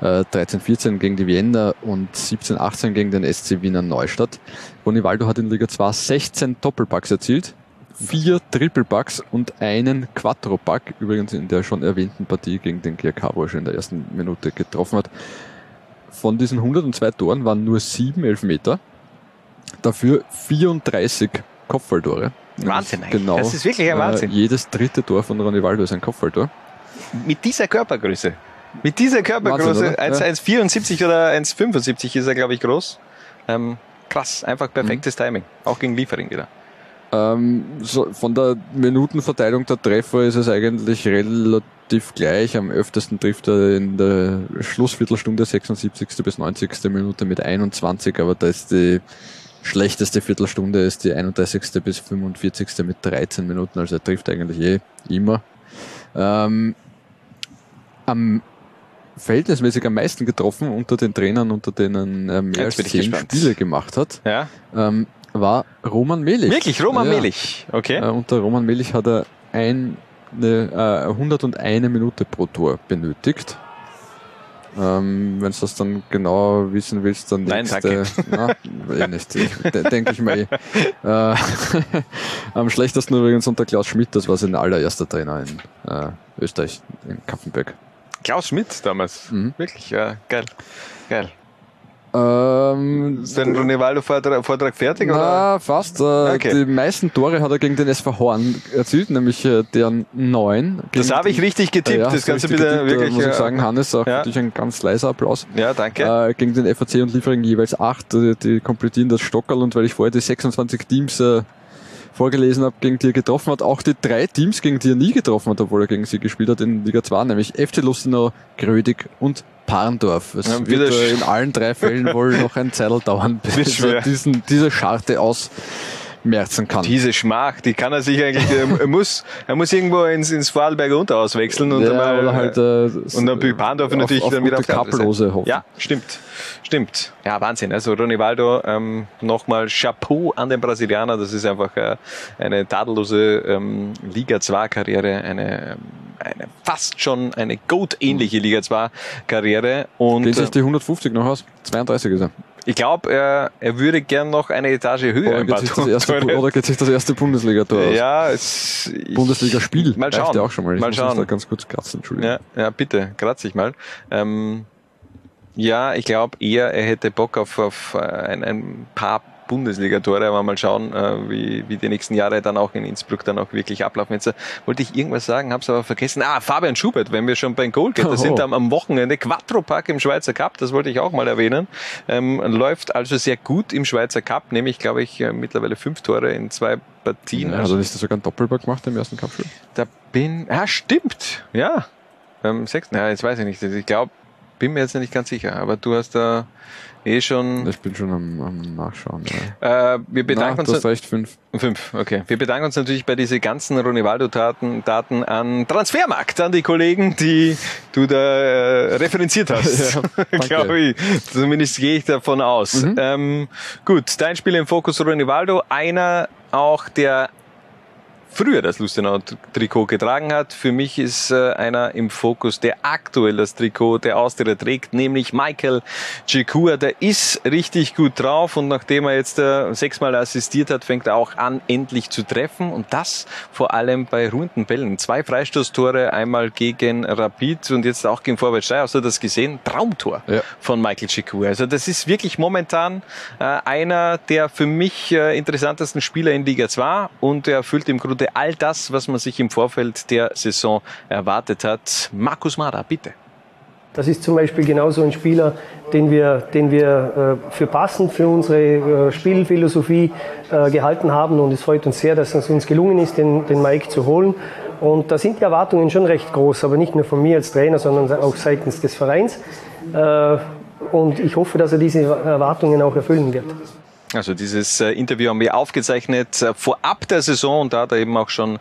Äh, 13-14 gegen die Wiener und 17-18 gegen den SC Wiener Neustadt. Bonivaldo hat in Liga 2 16 Doppelpacks erzielt, vier Triple-Packs und einen Quattro-Pack, übrigens in der schon erwähnten Partie gegen den GRK, wo er schon in der ersten Minute getroffen hat. Von diesen 102 Toren waren nur sieben Elfmeter, dafür 34 Kopfballtore. Wahnsinn eigentlich. Genau. Das ist wirklich ein Wahnsinn. Äh, jedes dritte Tor von Ronivaldo ist ein Kopfballtor. Mit dieser Körpergröße. Mit dieser Körpergröße, Wahnsinn, oder? 1,74 oder 1,75 ist er, glaube ich, groß. Ähm, krass, einfach perfektes Mhm. Timing. Auch gegen Liefering wieder. Ähm, so von der Minutenverteilung der Treffer ist es eigentlich relativ gleich. Am öftesten trifft er in der Schlussviertelstunde 76. bis 90. Minute mit 21, aber da ist die schlechteste Viertelstunde ist die 31. bis 45. mit 13 Minuten, also er trifft eigentlich eh immer. Ähm, am verhältnismäßig am meisten getroffen unter den Trainern, unter denen er mehr als Jetzt zehn. Spiele gemacht hat, Ja. ähm, war Roman Melich. Wirklich, Roman Ja. Melich. Okay. Äh, unter Roman Melich hat er ein, eine, äh, 101 Minute pro Tor benötigt. Ähm, Wenn du das dann genau wissen willst, dann Nein, nächste, na, eh nicht, de- denke ich mal eh. Äh, am schlechtesten übrigens unter Klaus Schmidt, das war sein allererster Trainer in äh, Österreich, in Kaffenberg. Klaus Schmidt damals. Mhm. Wirklich, ja, geil. Geil. Ähm, Ist dein Ronivaldo-Vortrag Vortrag fertig? oder? Na, fast. Äh, Okay. Die meisten Tore hat er gegen den SV Horn erzielt, nämlich äh, deren neun. Das habe ich richtig getippt. Ja, das richtig bitte getippt, wirklich. Muss ich äh, sagen, Hannes, auch ja. natürlich ein ganz leiser Applaus. Ja, danke. Äh, gegen den FAC und Liefering jeweils acht. Die, die komplettieren das Stockerl und weil ich vorher die 26 Teams äh, vorgelesen habe, gegen die er getroffen hat, auch die drei Teams, gegen die er nie getroffen hat, obwohl er gegen sie gespielt hat in Liga 2, nämlich FC Lustenau, Grödig und Parndorf. Es Ja, wird in allen drei Fällen wohl noch ein Zeitl dauern, bis schwer. er diesen, diese Scharte ausmerzen kann. Diese Schmach, die kann er sich eigentlich, er muss, er muss irgendwo ins, ins Vorarlberger Unterhaus wechseln und ja, einmal, oder halt äh, und dann auf- natürlich auf dann wieder auf Kappellose Seite. hoffen. Ja, stimmt. Stimmt. Ja, Wahnsinn. Also Ronivaldo, ähm, nochmal Chapeau an den Brasilianer. Das ist einfach äh, eine tadellose ähm, Liga 2 Karriere, eine, eine fast schon eine Goat-ähnliche Liga 2 Karriere. Und Gehen sich äh, die 150 noch aus? 32 ist er. Ich glaube, er, er würde gern noch eine Etage höher Oder geht, sich das erste, oder geht sich das erste Bundesliga-Tor aus? Ja, es, ich- Bundesligaspiel. Mal schauen. Ja auch schon mal. Ich mal schauen. Da ganz kurz kratzen, Entschuldigung. Ja, ja, bitte, kratz dich mal. Ähm, ja, ich glaube eher, er hätte Bock auf, auf äh, ein, ein paar Bundesliga-Tore, aber mal schauen, äh, wie, wie die nächsten Jahre dann auch in Innsbruck dann auch wirklich ablaufen. Jetzt äh, wollte ich irgendwas sagen, habe es aber vergessen. Ah, Fabian Schubert, wenn wir schon beim Goalgetter Oh. sind, am, am Wochenende Quattro-Pack im Schweizer Cup, das wollte ich auch mal erwähnen. Ähm, läuft also sehr gut im Schweizer Cup, nämlich, glaube ich, äh, mittlerweile fünf Tore in zwei Partien. Ja, also ist das sogar ein Doppelpack gemacht im ersten Kampfspiel? Da bin, ja, stimmt, ja. Beim sechsten, ja, jetzt weiß ich nicht. Ich glaube, bin mir jetzt nicht ganz sicher, aber du hast da eh schon. Ich bin schon am, am Nachschauen. Ja. Äh, wir bedanken Na, uns. du hast recht, fünf. Fünf, okay. Wir bedanken uns natürlich bei diese ganzen Ronivaldo-Daten Daten an Transfermarkt, an die Kollegen, die du da äh, referenziert hast. Ja. Glaube ich. Zumindest gehe ich davon aus. Mhm. Ähm, gut, dein Spiel im Fokus Ronivaldo, einer auch der früher das Lustenau-Trikot getragen hat. Für mich ist äh, einer im Fokus, der aktuell das Trikot der Austria trägt, nämlich Michael Chikua. Der ist richtig gut drauf und nachdem er jetzt äh, sechsmal assistiert hat, fängt er auch an, endlich zu treffen und das vor allem bei ruhenden Bällen. Zwei Freistoßtore, einmal gegen Rapid und jetzt auch gegen Vorwärts Steyr. Hast du das gesehen? Traumtor Ja. von Michael Chikua. Also das ist wirklich momentan äh, einer der für mich interessantesten Spieler in Liga 2 und er erfüllt im Grunde all das, was man sich im Vorfeld der Saison erwartet hat. Markus Mara, bitte. Das ist zum Beispiel genauso ein Spieler, den wir, den wir äh, für passend für unsere äh, Spielphilosophie äh, gehalten haben. Und es freut uns sehr, dass es uns gelungen ist, den, den Mike zu holen. Und da sind die Erwartungen schon recht groß, aber nicht nur von mir als Trainer, sondern auch seitens des Vereins. Und ich hoffe, dass er diese Erwartungen auch erfüllen wird. Also dieses äh, Interview haben wir aufgezeichnet äh, vorab der Saison und da hat er eben auch schon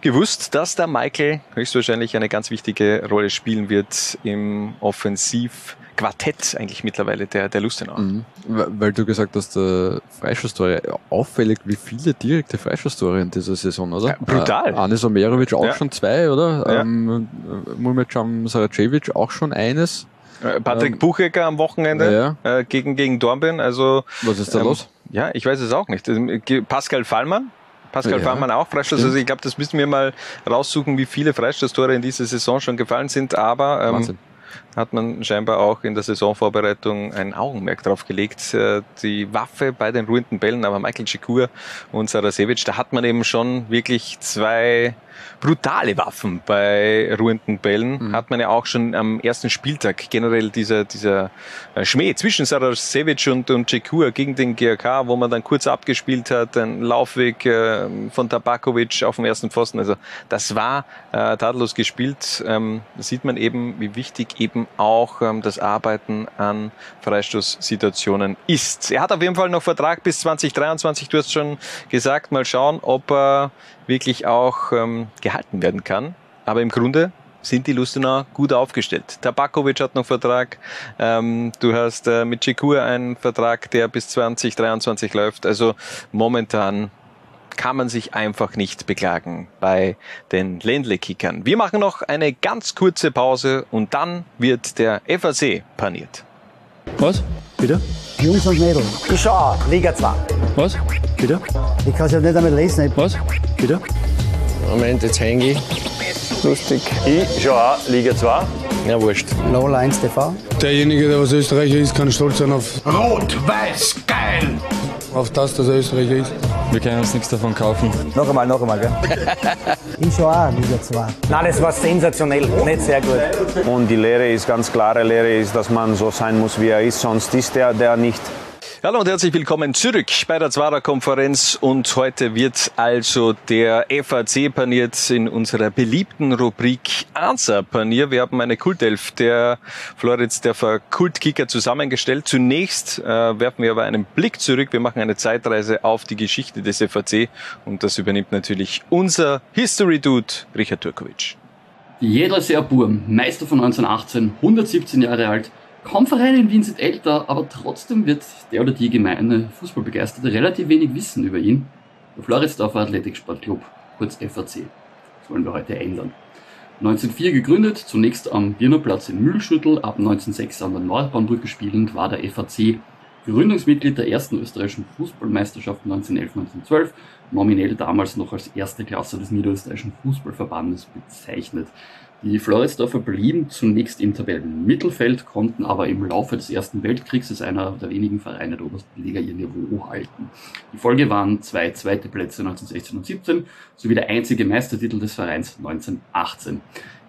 gewusst, dass der Michael höchstwahrscheinlich eine ganz wichtige Rolle spielen wird im Offensivquartett eigentlich mittlerweile der, der Lustenau. Mhm. Weil du gesagt hast, äh, Freischusstore, auffällig, wie viele direkte Freischusstore in dieser Saison, oder? Ja, brutal. Äh, Anis Omerovic auch Ja. schon zwei, oder? Ja. Ähm, Mumecam Saracevic auch schon eines. Äh, Patrick Ähm, Buchecker am Wochenende äh, gegen, gegen Dornbirn. Also, Was ist da ähm, los? Ja, ich weiß es auch nicht. Ähm, Pascal Fallmann. Pascal Ja, Fallmann auch Freistoß. Also ich glaube, das müssen wir mal raussuchen, wie viele Freistoßtore in dieser Saison schon gefallen sind. Aber ähm, Wahnsinn. hat man scheinbar auch in der Saisonvorbereitung ein Augenmerk drauf gelegt. Äh, Die Waffe bei den ruhenden Bällen, aber Michael Cikur und Sarasevic, da hat man eben schon wirklich zwei brutale Waffen bei ruhenden Bällen. Hat man ja auch schon am ersten Spieltag generell dieser, dieser äh, Schmäh zwischen Sarasevic und, und Cikur gegen den GRK, wo man dann kurz abgespielt hat, ein Laufweg äh, von Tabakovic auf dem ersten Pfosten. Also das war äh, tadellos gespielt. Ähm, da sieht man eben, wie wichtig eben auch ähm, das Arbeiten an Freistoßsituationen ist. Er hat auf jeden Fall noch Vertrag bis 2023. Du hast schon gesagt, mal schauen, ob er wirklich auch ähm, gehalten werden kann. Aber im Grunde sind die Lustenauer gut aufgestellt. Tabakovic hat noch Vertrag. Ähm, du hast äh, mit Cikur einen Vertrag, der bis 2023 läuft. Also momentan kann man sich einfach nicht beklagen bei den Ländle-Kickern. Wir machen noch eine ganz kurze Pause und dann wird der FAC paniert. Was? Bitte? Jungs und Mädels. Ich schau auch, Liga 2. Was? Bitte? Ich kann es ja nicht einmal lesen. Was? Bitte? Moment, jetzt hänge ich. Lustig. Ich schau auch Liga 2. Ja, wurscht. Lola 1 TV. Derjenige, der was Österreicher ist, kann stolz sein auf, Rot-Weiß, geil! Auf das, dass er Österreicher ist. Wir können uns nichts davon kaufen. Noch einmal, noch einmal, gell? Ich schau auch Liga 2. Nein, das war sensationell. Nicht sehr gut. Und die Lehre ist ganz klare Lehre ist, dass man so sein muss, wie er ist. Sonst ist er der nicht. Hallo und herzlich willkommen zurück bei der Zwarer Konferenz und heute wird also der FAC paniert in unserer beliebten Rubrik Answer Panier. Wir haben eine Kultelf der Floritz der Kultkicker zusammengestellt. Zunächst äh, werfen wir aber einen Blick zurück. Wir machen eine Zeitreise auf die Geschichte des FAC und das übernimmt natürlich unser History Dude Richard Turkovic. Die Jedlerseer Burm, Meister von 1918, 117 Jahre alt. Kaum Vereine in Wien sind älter, aber trotzdem wird der oder die gemeine Fußballbegeisterte relativ wenig wissen über ihn. Der Floridsdorfer Athletiksportclub, kurz FAC. Das wollen wir heute ändern. 1904 gegründet, zunächst am Birnerplatz in Mühlschüttel, ab 1906 an der Nordbahnbrücke spielend, war der FAC Gründungsmitglied der ersten österreichischen Fußballmeisterschaft 1911-1912, nominell damals noch als erste Klasse des niederösterreichischen Fußballverbandes bezeichnet. Die Floridsdorfer blieben zunächst im Tabellenmittelfeld, konnten aber im Laufe des Ersten Weltkriegs als einer der wenigen Vereine der obersten Liga ihr Niveau halten. Die Folge waren zwei zweite Plätze 1916 und 17 sowie der einzige Meistertitel des Vereins 1918.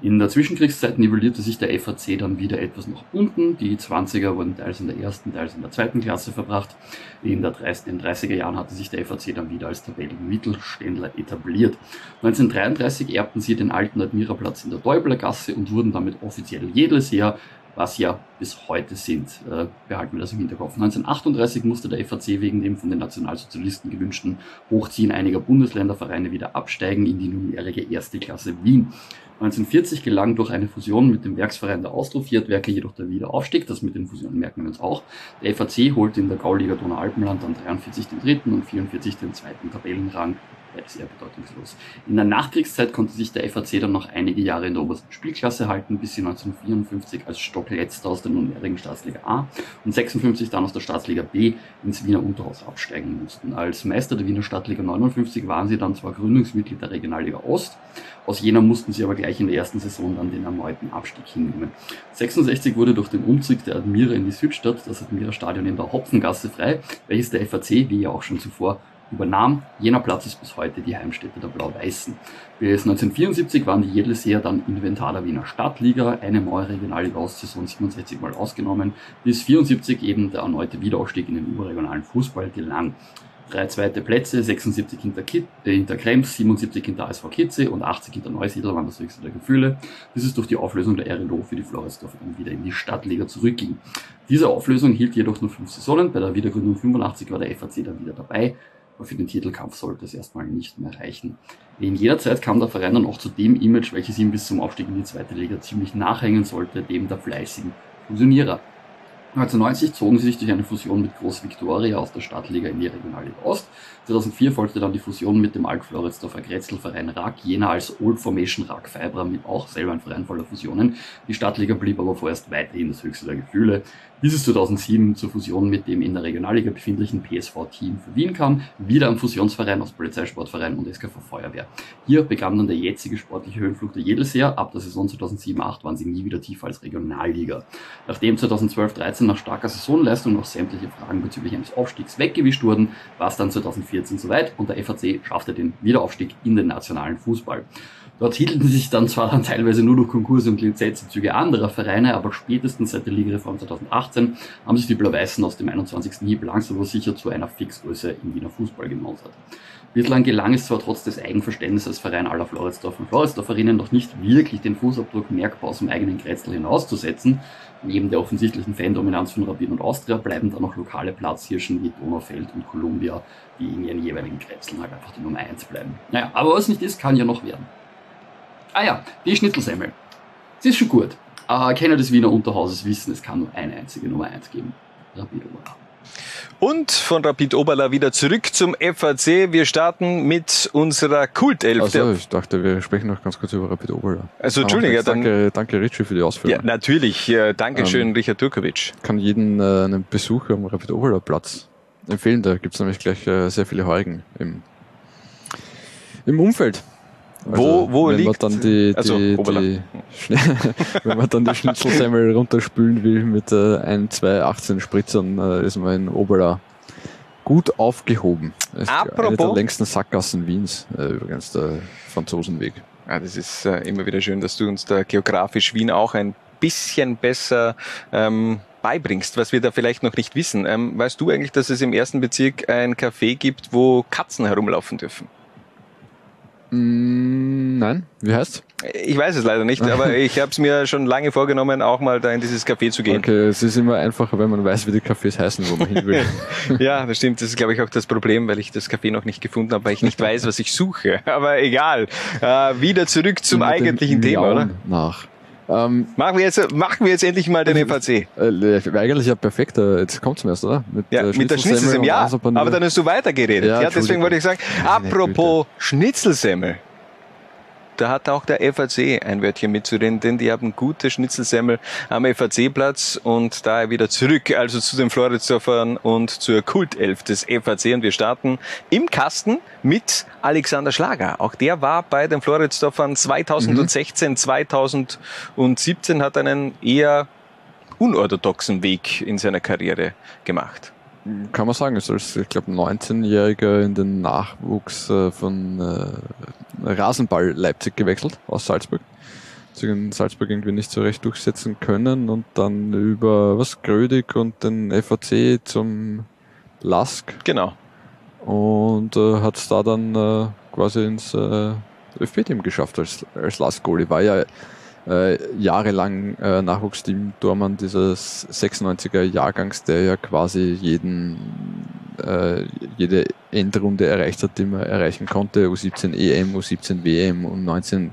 In der Zwischenkriegszeit nivellierte sich der FAC dann wieder etwas nach unten. Die 20er wurden teils in der ersten, teils in der zweiten Klasse verbracht. In, der 30, in den 30er Jahren hatte sich der FAC dann wieder als Tabellenmittelständler etabliert. 1933 erbten sie den alten Admirerplatz in der Däublergasse und wurden damit offiziell Jedleseer, was ja bis heute sind. Äh, behalten wir das im Hinterkopf. 1938 musste der FAC wegen dem von den Nationalsozialisten gewünschten Hochziehen einiger Bundesländervereine wieder absteigen in die nunmehrige erste Klasse Wien. 1940 gelang durch eine Fusion mit dem Werksverein der Austro-Viertwerke jedoch der Wiederaufstieg. Das mit den Fusionen merken wir uns auch. Der FAC holte in der Gauliga Donau-Alpenland an 43 den dritten und 44 den zweiten Tabellenrang. Eher bedeutungslos. In der Nachkriegszeit konnte sich der FAC dann noch einige Jahre in der obersten Spielklasse halten, bis sie 1954 als Stockletzter aus der nunmehrigen Staatsliga A und 56 dann aus der Staatsliga B ins Wiener Unterhaus absteigen mussten. Als Meister der Wiener Stadtliga 59 waren sie dann zwar Gründungsmitglied der Regionalliga Ost, aus jener mussten sie aber gleich in der ersten Saison dann den erneuten Abstieg hinnehmen. 66 wurde durch den Umzug der Admira in die Südstadt das Admira Stadion in der Hopfengasse frei, welches der FAC, wie ja auch schon zuvor, übernahm. Jener Platz ist bis heute die Heimstätte der Blau-Weißen. Bis 1974 waren die Jedleseer dann Inventar der Wiener Stadtliga, eine neue Regionalliga Ostsaison 67 mal ausgenommen, bis 74 eben der erneute Wiederaufstieg in den überregionalen Fußball gelang. Drei zweite Plätze, 76 hinter, Kit, äh, hinter Krems, 77 hinter ASV Kitze und 80 hinter Neusiedler waren das höchste der Gefühle, bis es durch die Auflösung der RLO für die Floridsdorfer dann wieder in die Stadtliga zurückging. Diese Auflösung hielt jedoch nur fünf Saisonen, bei der Wiedergründung 85 war der FAC dann wieder dabei, aber für den Titelkampf sollte es erstmal nicht mehr reichen. In jener Zeit kam der Verein dann auch zu dem Image, welches ihm bis zum Aufstieg in die zweite Liga ziemlich nachhängen sollte, dem der fleißigen Fusionierer. 1990 zogen sie sich durch eine Fusion mit Groß Victoria aus der Stadtliga in die Regionalliga Ost. 2004 folgte dann die Fusion mit dem Alk-Floridsdorfer Grätzlverein RAK, jener als Old Formation RAK Fibra mit auch selber ein Verein voller Fusionen. Die Stadtliga blieb aber vorerst weiterhin das höchste der Gefühle, bis es 2007 zur Fusion mit dem in der Regionalliga befindlichen PSV-Team für Wien kam, wieder ein Fusionsverein aus Polizeisportverein und SKV Feuerwehr. Hier begann dann der jetzige sportliche Höhenflug der Jedelsjahr. Ab der Saison 2007-8 waren sie nie wieder tiefer als Regionalliga. Nachdem 2012-13 nach starker Saisonleistung noch sämtliche Fragen bezüglich eines Aufstiegs weggewischt wurden, war es dann 2014 soweit und der FAC schaffte den Wiederaufstieg in den nationalen Fußball. Dort hielten sich dann zwar dann teilweise nur durch Konkurse und Lizenzenzüge anderer Vereine, aber spätestens seit der Ligareform 2018 haben sich die Blau-Weißen aus dem 21. Hieb langsam aber sicher zu einer Fixgröße im Wiener Fußball gemausert. Bislang gelang es zwar trotz des Eigenverständnisses als Verein aller Floridsdorf und Floridsdorferinnen noch nicht wirklich den Fußabdruck merkbar aus dem eigenen Kretzel hinauszusetzen. Neben der offensichtlichen Fandominanz von Rapid und Austria bleiben da noch lokale Platzhirschen wie Donaufeld und Columbia, die in ihren jeweiligen Kretzeln halt einfach die Nummer 1 bleiben. Naja, aber was nicht ist, kann ja noch werden. Ah ja, die Schnittelsemmel. Sie ist schon gut. Äh, Kenner des Wiener Unterhauses wissen, es kann nur eine einzige Nummer 1 geben. Rapid Oberla. Und von Rapid Oberla wieder zurück zum FAC. Wir starten mit unserer Kultelf. Also, ich dachte, wir sprechen noch ganz kurz über Rapid Oberla. Also, Entschuldigung, ja, dann. Danke, danke Richie für die Ausführung. Ja, natürlich. Äh, Dankeschön, ähm, Richard Turkovic. Kann jeden äh, einen Besuch am Rapid Oberla Platz empfehlen. Da gibt es nämlich gleich äh, sehr viele Heurigen im, im Umfeld. Also, wo, wo wenn liegt? Man dann die, die, also, die wenn man dann die Schnitzelsemmel runterspülen will mit äh, ein, zwei, 18 Spritzern, äh, ist man in Oberla gut aufgehoben. Das ist Apropos, eine der längsten Sackgassen Wiens, äh, übrigens der Franzosenweg. Ja, das ist äh, immer wieder schön, dass du uns da geografisch Wien auch ein bisschen besser ähm, beibringst, was wir da vielleicht noch nicht wissen. Ähm, weißt du eigentlich, dass es im ersten Bezirk ein Café gibt, wo Katzen herumlaufen dürfen? Mm, nein, wie heißt? Ich weiß es leider nicht, aber ich habe es mir schon lange vorgenommen, auch mal da in dieses Café zu gehen. Okay, es ist immer einfacher, wenn man weiß, wie die Cafés heißen, wo man hin will. ja, das stimmt. Das ist, glaube ich, auch das Problem, weil ich das Café noch nicht gefunden habe, weil ich nicht weiß, was ich suche. Aber egal. Äh, wieder zurück zum eigentlichen Thema, oder? Nach. Ähm, machen, wir jetzt, machen wir jetzt endlich mal den FAC. Äh, eigentlich ja perfekt, äh, jetzt kommt's mir erst, oder? Mit, ja, äh, mit der Schnitzelsemmel, ja, aber dann hast du weitergeredet. Ja, ja deswegen wollte ich sagen, apropos Schnitzelsemmel, da hat auch der FAC ein Wörtchen mitzureden, denn die haben gute Schnitzelsemmel am FAC-Platz und daher wieder zurück, also zu den Floridsdorfern und zur Kultelf des FAC und wir starten im Kasten mit Alexander Schlager. Auch der war bei den Floridsdorfern 2016, mhm. 2017, hat einen eher unorthodoxen Weg in seiner Karriere gemacht kann man sagen, ist als, ich glaube, 19-Jähriger in den Nachwuchs äh, von äh, Rasenball Leipzig gewechselt aus Salzburg. Sich in Salzburg irgendwie nicht so recht durchsetzen können und dann über was Grödig und den FAC zum Lask. Genau. Und äh, hat es da dann äh, quasi ins äh, ÖFB-Team geschafft als, als Lask-Goalie. War ja äh, jahrelang äh, Nachwuchsteam Dormann dieses 96er Jahrgangs, der ja quasi jeden, äh, jede Endrunde erreicht hat, die man erreichen konnte. U17 EM, U17 WM und 19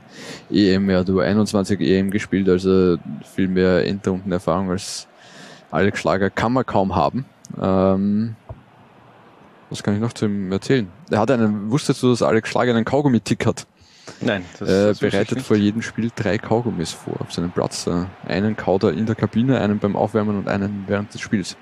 EM, ja, du 21 EM gespielt, also viel mehr Endrundenerfahrung als Alex Schlager kann man kaum haben. Ähm, was kann ich noch zu ihm erzählen? Er hat einen, wusstest du, dass Alex Schlager einen Kaugummi-Tick hat? Nein, das, äh, bereitet vor jedem Spiel drei Kaugummis vor auf seinem Platz. Äh, einen kaut er in der Kabine, einen beim Aufwärmen und einen während des Spiels.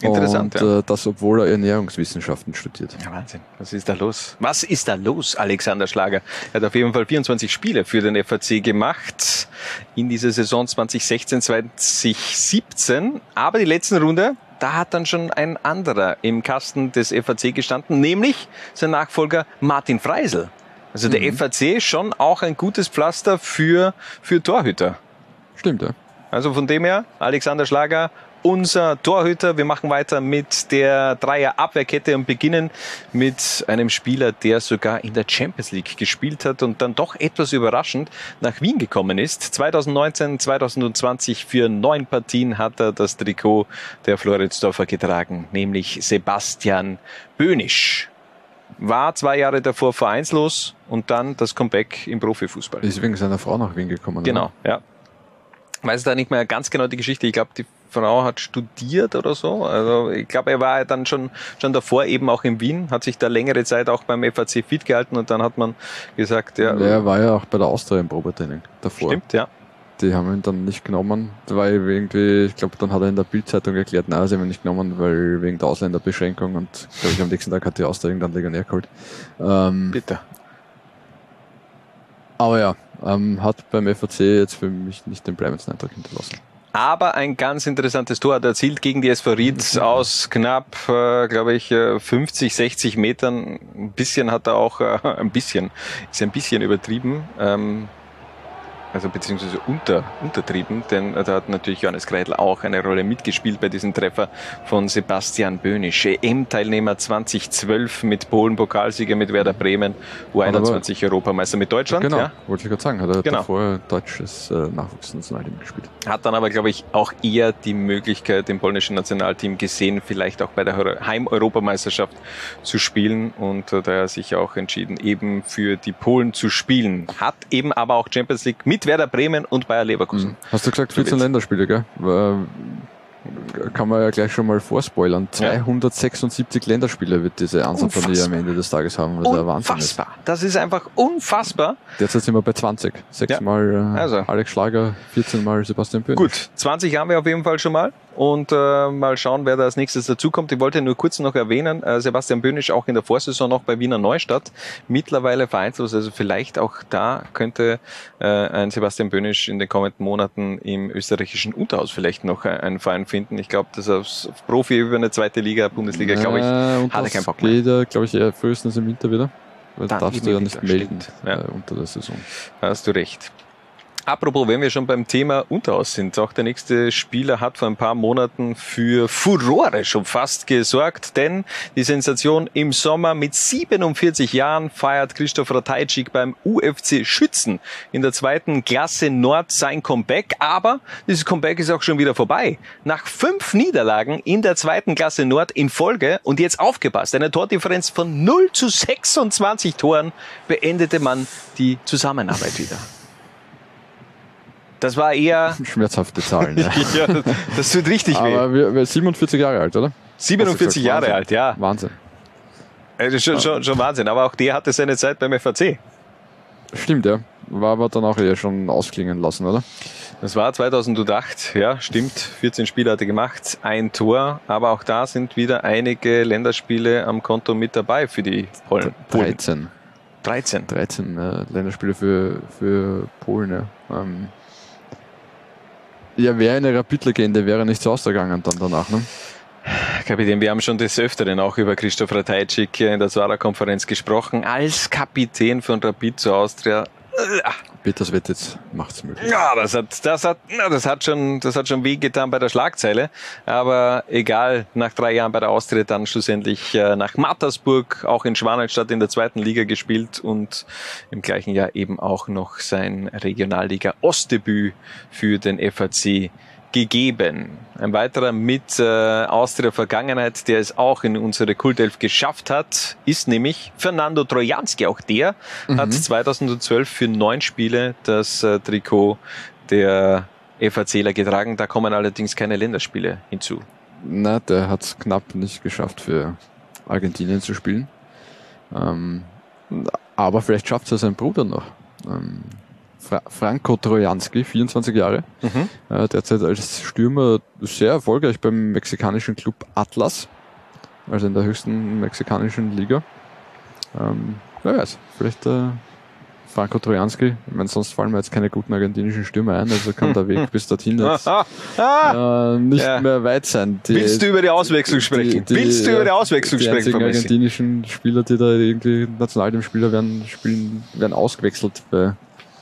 Interessant, und ja. äh, das, obwohl er Ernährungswissenschaften studiert. Ja, Wahnsinn. Was ist da los? Was ist da los, Alexander Schlager? Er hat auf jeden Fall 24 Spiele für den FAC gemacht in dieser Saison 2016, 2017. Aber die letzten Runde, da hat dann schon ein anderer im Kasten des FAC gestanden, nämlich sein Nachfolger Martin Freisel. Also der mhm. FAC schon auch ein gutes Pflaster für, für Torhüter. Stimmt, ja. Also von dem her, Alexander Schlager unser Torhüter. Wir machen weiter mit der Dreier Abwehrkette und beginnen mit einem Spieler, der sogar in der Champions League gespielt hat und dann doch etwas überraschend nach Wien gekommen ist. 2019, 2020 für neun Partien hat er das Trikot der Floridsdorfer getragen, nämlich Sebastian Bönisch. War zwei Jahre davor vereinslos und dann das Comeback im Profifußball. Ist wegen seiner Frau nach Wien gekommen. Genau, ja. Weiß da nicht mehr ganz genau die Geschichte. Ich glaube, die Frau hat studiert oder so. Also ich glaube, er war dann schon, schon davor eben auch in Wien, hat sich da längere Zeit auch beim FAC fit gehalten und dann hat man gesagt, ja. Ja, er war ja auch bei der Austria im Probetraining davor. Stimmt, ja. Die haben ihn dann nicht genommen, weil irgendwie, ich glaube, dann hat er in der Bildzeitung erklärt, nein, sie haben ihn nicht genommen, weil wegen der Ausländerbeschränkung und glaube ich am nächsten Tag hat die Austria dann Legionär geholt. Ähm, Bitte. Aber ja, ähm, hat beim FAC jetzt für mich nicht den bleibendsten Eindruck hinterlassen. Aber ein ganz interessantes Tor hat er erzielt gegen die SV Ried aus knapp, äh, glaube ich, äh, 50, 60 Metern. Ein bisschen hat er auch, äh, ein bisschen, ist ein bisschen übertrieben. Ähm, also beziehungsweise unter, untertrieben, denn da hat natürlich Johannes Kreidl auch eine Rolle mitgespielt bei diesem Treffer von Sebastian Bönisch. EM-Teilnehmer 2012 mit Polen, Pokalsieger mit Werder Bremen, U21 Europameister mit Deutschland. Genau, Ja. wollte ich gerade sagen, hat er Genau. davor deutsches äh, Nachwuchsnationalteam gespielt. Hat dann aber, glaube ich, auch eher die Möglichkeit im polnischen Nationalteam gesehen, vielleicht auch bei der Euro- Heim-Europameisterschaft zu spielen und äh, daher sich auch entschieden, eben für die Polen zu spielen. Hat eben aber auch Champions League mit Werder Bremen und Bayer Leverkusen. Hast du gesagt, So 14 wird's. Länderspiele, gell? Kann man ja gleich schon mal vorspoilern. 276 Länderspiele wird diese Ansatzpartie am Ende des Tages haben, was der Wahnsinn ist. Unfassbar. Das ist einfach unfassbar. Derzeit sind wir bei 20. Sechsmal äh, Also. Alex Schlager, 14 Mal Sebastian Böhn. Gut, 20 haben wir auf jeden Fall schon mal. Und äh, mal schauen, wer da als nächstes dazukommt. Ich wollte nur kurz noch erwähnen, äh, Sebastian Böhnisch auch in der Vorsaison noch bei Wiener Neustadt. Mittlerweile vereinslos, also vielleicht auch da könnte äh, ein Sebastian Böhnisch in den kommenden Monaten im österreichischen Unterhaus vielleicht noch äh, einen Verein finden. Ich glaube, dass auf Profi über eine zweite Liga, Bundesliga, glaube ich, Äh, hat er keinen Bock mehr. geht ja, glaube ich, eher frühestens im Winter wieder. Weil Dann darfst du ja nicht melden. Ja. äh, unter der Saison. Da hast du recht. Apropos, wenn wir schon beim Thema Unterhaus sind, auch der nächste Spieler hat vor ein paar Monaten für Furore schon fast gesorgt, denn die Sensation im Sommer mit 47 Jahren feiert Christoph Ratajczyk beim UFC Schützen in der zweiten Klasse Nord sein Comeback, aber dieses Comeback ist auch schon wieder vorbei. Nach fünf Niederlagen in der zweiten Klasse Nord in Folge und jetzt aufgepasst, eine Tordifferenz von 0 zu 26 Toren beendete man die Zusammenarbeit wieder. Das war eher. Schmerzhafte Zahlen. Ja. ja, das tut richtig weh. Aber wir, wir 47 Jahre alt, oder? 47 Hast du gesagt, Jahre Wahnsinn. alt, ja. Wahnsinn. Das ist schon, schon, schon Wahnsinn. Aber auch der hatte seine Zeit beim FAC. Stimmt, ja. War aber dann auch eher schon ausklingen lassen, oder? Das war 2008, ja, stimmt. 14 Spiele hat er gemacht, ein Tor. Aber auch da sind wieder einige Länderspiele am Konto mit dabei für die Polen. Polen. 13. 13. 13 äh, Länderspiele für, für Polen, ja. Ähm, ja, wäre eine Rapid-Legende, wäre nicht so ausgegangen dann danach, ne? Kapitän, wir haben schon des Öfteren auch über Christoph Ratajczyk in der Zara-Konferenz gesprochen. Als Kapitän von Rapid zu Austria. Peters Wett jetzt macht's möglich. Ja, das hat, das hat, na, das hat schon, das hat schon wehgetan bei der Schlagzeile. Aber egal, nach drei Jahren bei der Austria dann schlussendlich äh, nach Mattersburg, auch in Schwanenstadt in der zweiten Liga gespielt und im gleichen Jahr eben auch noch sein Regionalliga Ostdebüt für den FAC gegeben. Ein weiterer mit äh, Austria Vergangenheit, der es auch in unsere Kultelf geschafft hat, ist nämlich Fernando Trojanski. Auch der hat 2012 für neun Spiele das äh, Trikot der FACler getragen. Da kommen allerdings keine Länderspiele hinzu. Na, der hat es knapp nicht geschafft, für Argentinien zu spielen. Ähm, aber vielleicht schafft es sein Bruder noch. Ähm, Fra Franco Trojanski, 24 Jahre, Mhm. äh, derzeit als Stürmer sehr erfolgreich beim mexikanischen Club Atlas, also in der höchsten mexikanischen Liga. Ähm, wer weiß, vielleicht äh, Franco Trojanski, ich meine, sonst fallen mir jetzt keine guten argentinischen Stürmer ein, also kann der Weg bis dorthin jetzt äh, nicht Ja. mehr weit sein. Die- Willst du über die Auswechslung sprechen? Willst du über die Auswechslung die sprechen Messi? argentinischen Spieler, die da irgendwie Nationalteamspieler werden, spielen, werden ausgewechselt bei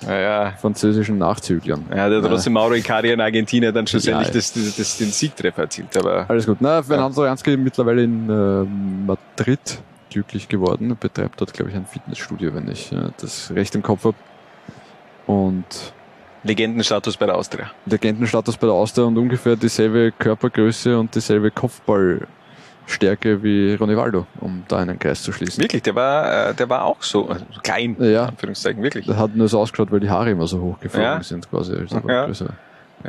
Ja, ja. französischen Nachzüglern. Ja, der hat trotzdem Mauro Icardi in Argentinien dann schlussendlich das, das, das, den Siegtreffer erzielt. Aber Alles gut. Na, Fernando Janski mittlerweile in äh, Madrid glücklich geworden. Er betreibt dort, glaube ich, ein Fitnessstudio, wenn ich äh, das recht im Kopf habe. Und Legendenstatus bei der Austria. Legendenstatus bei der Austria und ungefähr dieselbe Körpergröße und dieselbe Kopfballstärke wie Ronivaldo, um da einen Kreis zu schließen. Wirklich, der war, äh, der war auch so äh, klein, in Ja. Anführungszeichen, wirklich. Das hat nur so ausgeschaut, weil die Haare immer so hochgeflogen Ja. sind, quasi. Also Ja. größer.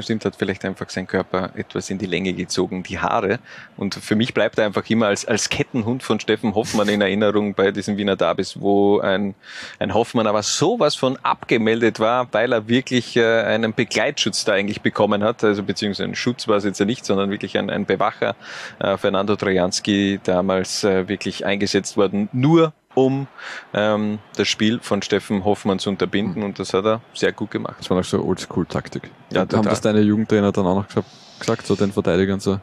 Stimmt, hat vielleicht einfach sein Körper etwas in die Länge gezogen, die Haare. Und für mich bleibt er einfach immer als, als Kettenhund von Steffen Hoffmann in Erinnerung bei diesen Wiener Derbys, wo ein, ein Hoffmann aber sowas von abgemeldet war, weil er wirklich äh, einen Begleitschutz da eigentlich bekommen hat. Also beziehungsweise ein Schutz war es jetzt ja nicht, sondern wirklich ein, ein Bewacher. Äh, Fernando Trojanski damals äh, wirklich eingesetzt worden, nur um ähm, das Spiel von Steffen Hoffmann zu unterbinden. Und das hat er sehr gut gemacht. Das war noch so Oldschool-Taktik. Ja, Und haben total. das deine Jugendtrainer dann auch noch gesagt, gesagt so den Verteidigern so,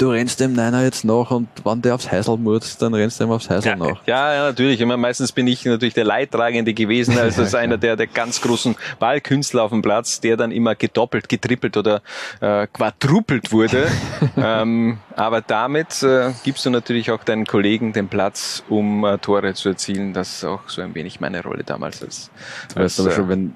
du rennst dem Neiner jetzt nach und wenn der aufs Heisel murzt, dann rennst du ihm aufs Heisel nach. Ja, ja, natürlich. Ich meine, meistens bin ich natürlich der Leidtragende gewesen, also als einer der, der ganz großen Ballkünstler auf dem Platz, der dann immer gedoppelt, getrippelt oder äh, quadrupelt wurde. ähm, aber damit äh, gibst du natürlich auch deinen Kollegen den Platz, um äh, Tore zu erzielen. Das ist auch so ein wenig meine Rolle damals als, Du weißt als aber äh, schon, wenn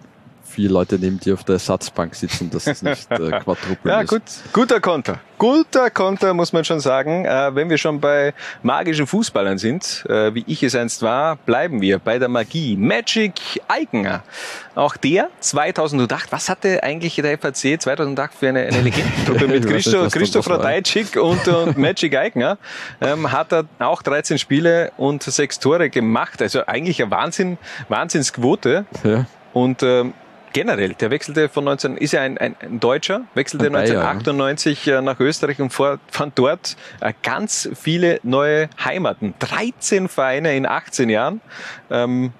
vier Leute neben dir auf der Ersatzbank sitzen, dass es nicht äh, Quadruple Ja, ist. gut, guter Konter. Guter Konter, muss man schon sagen. Äh, wenn wir schon bei magischen Fußballern sind, äh, wie ich es einst war, bleiben wir bei der Magie. Magic Eigener. Auch der 2008, was hatte eigentlich der FAC 2008 für eine, eine Legendentruppe mit nicht, Christo, da Christoph. Radajcik und, und Magic Eigner? Ähm, hat er auch 13 Spiele und sechs Tore gemacht. Also eigentlich eine Wahnsinn, Wahnsinnsquote. Ja. Und ähm, generell, der wechselte von 19, ist ja ein, ein, ein Deutscher, wechselte Ein Bayer, 1998 äh, nach Österreich und fand dort äh, ganz viele neue Heimaten. 13 Vereine in 18 Jahren. Ähm,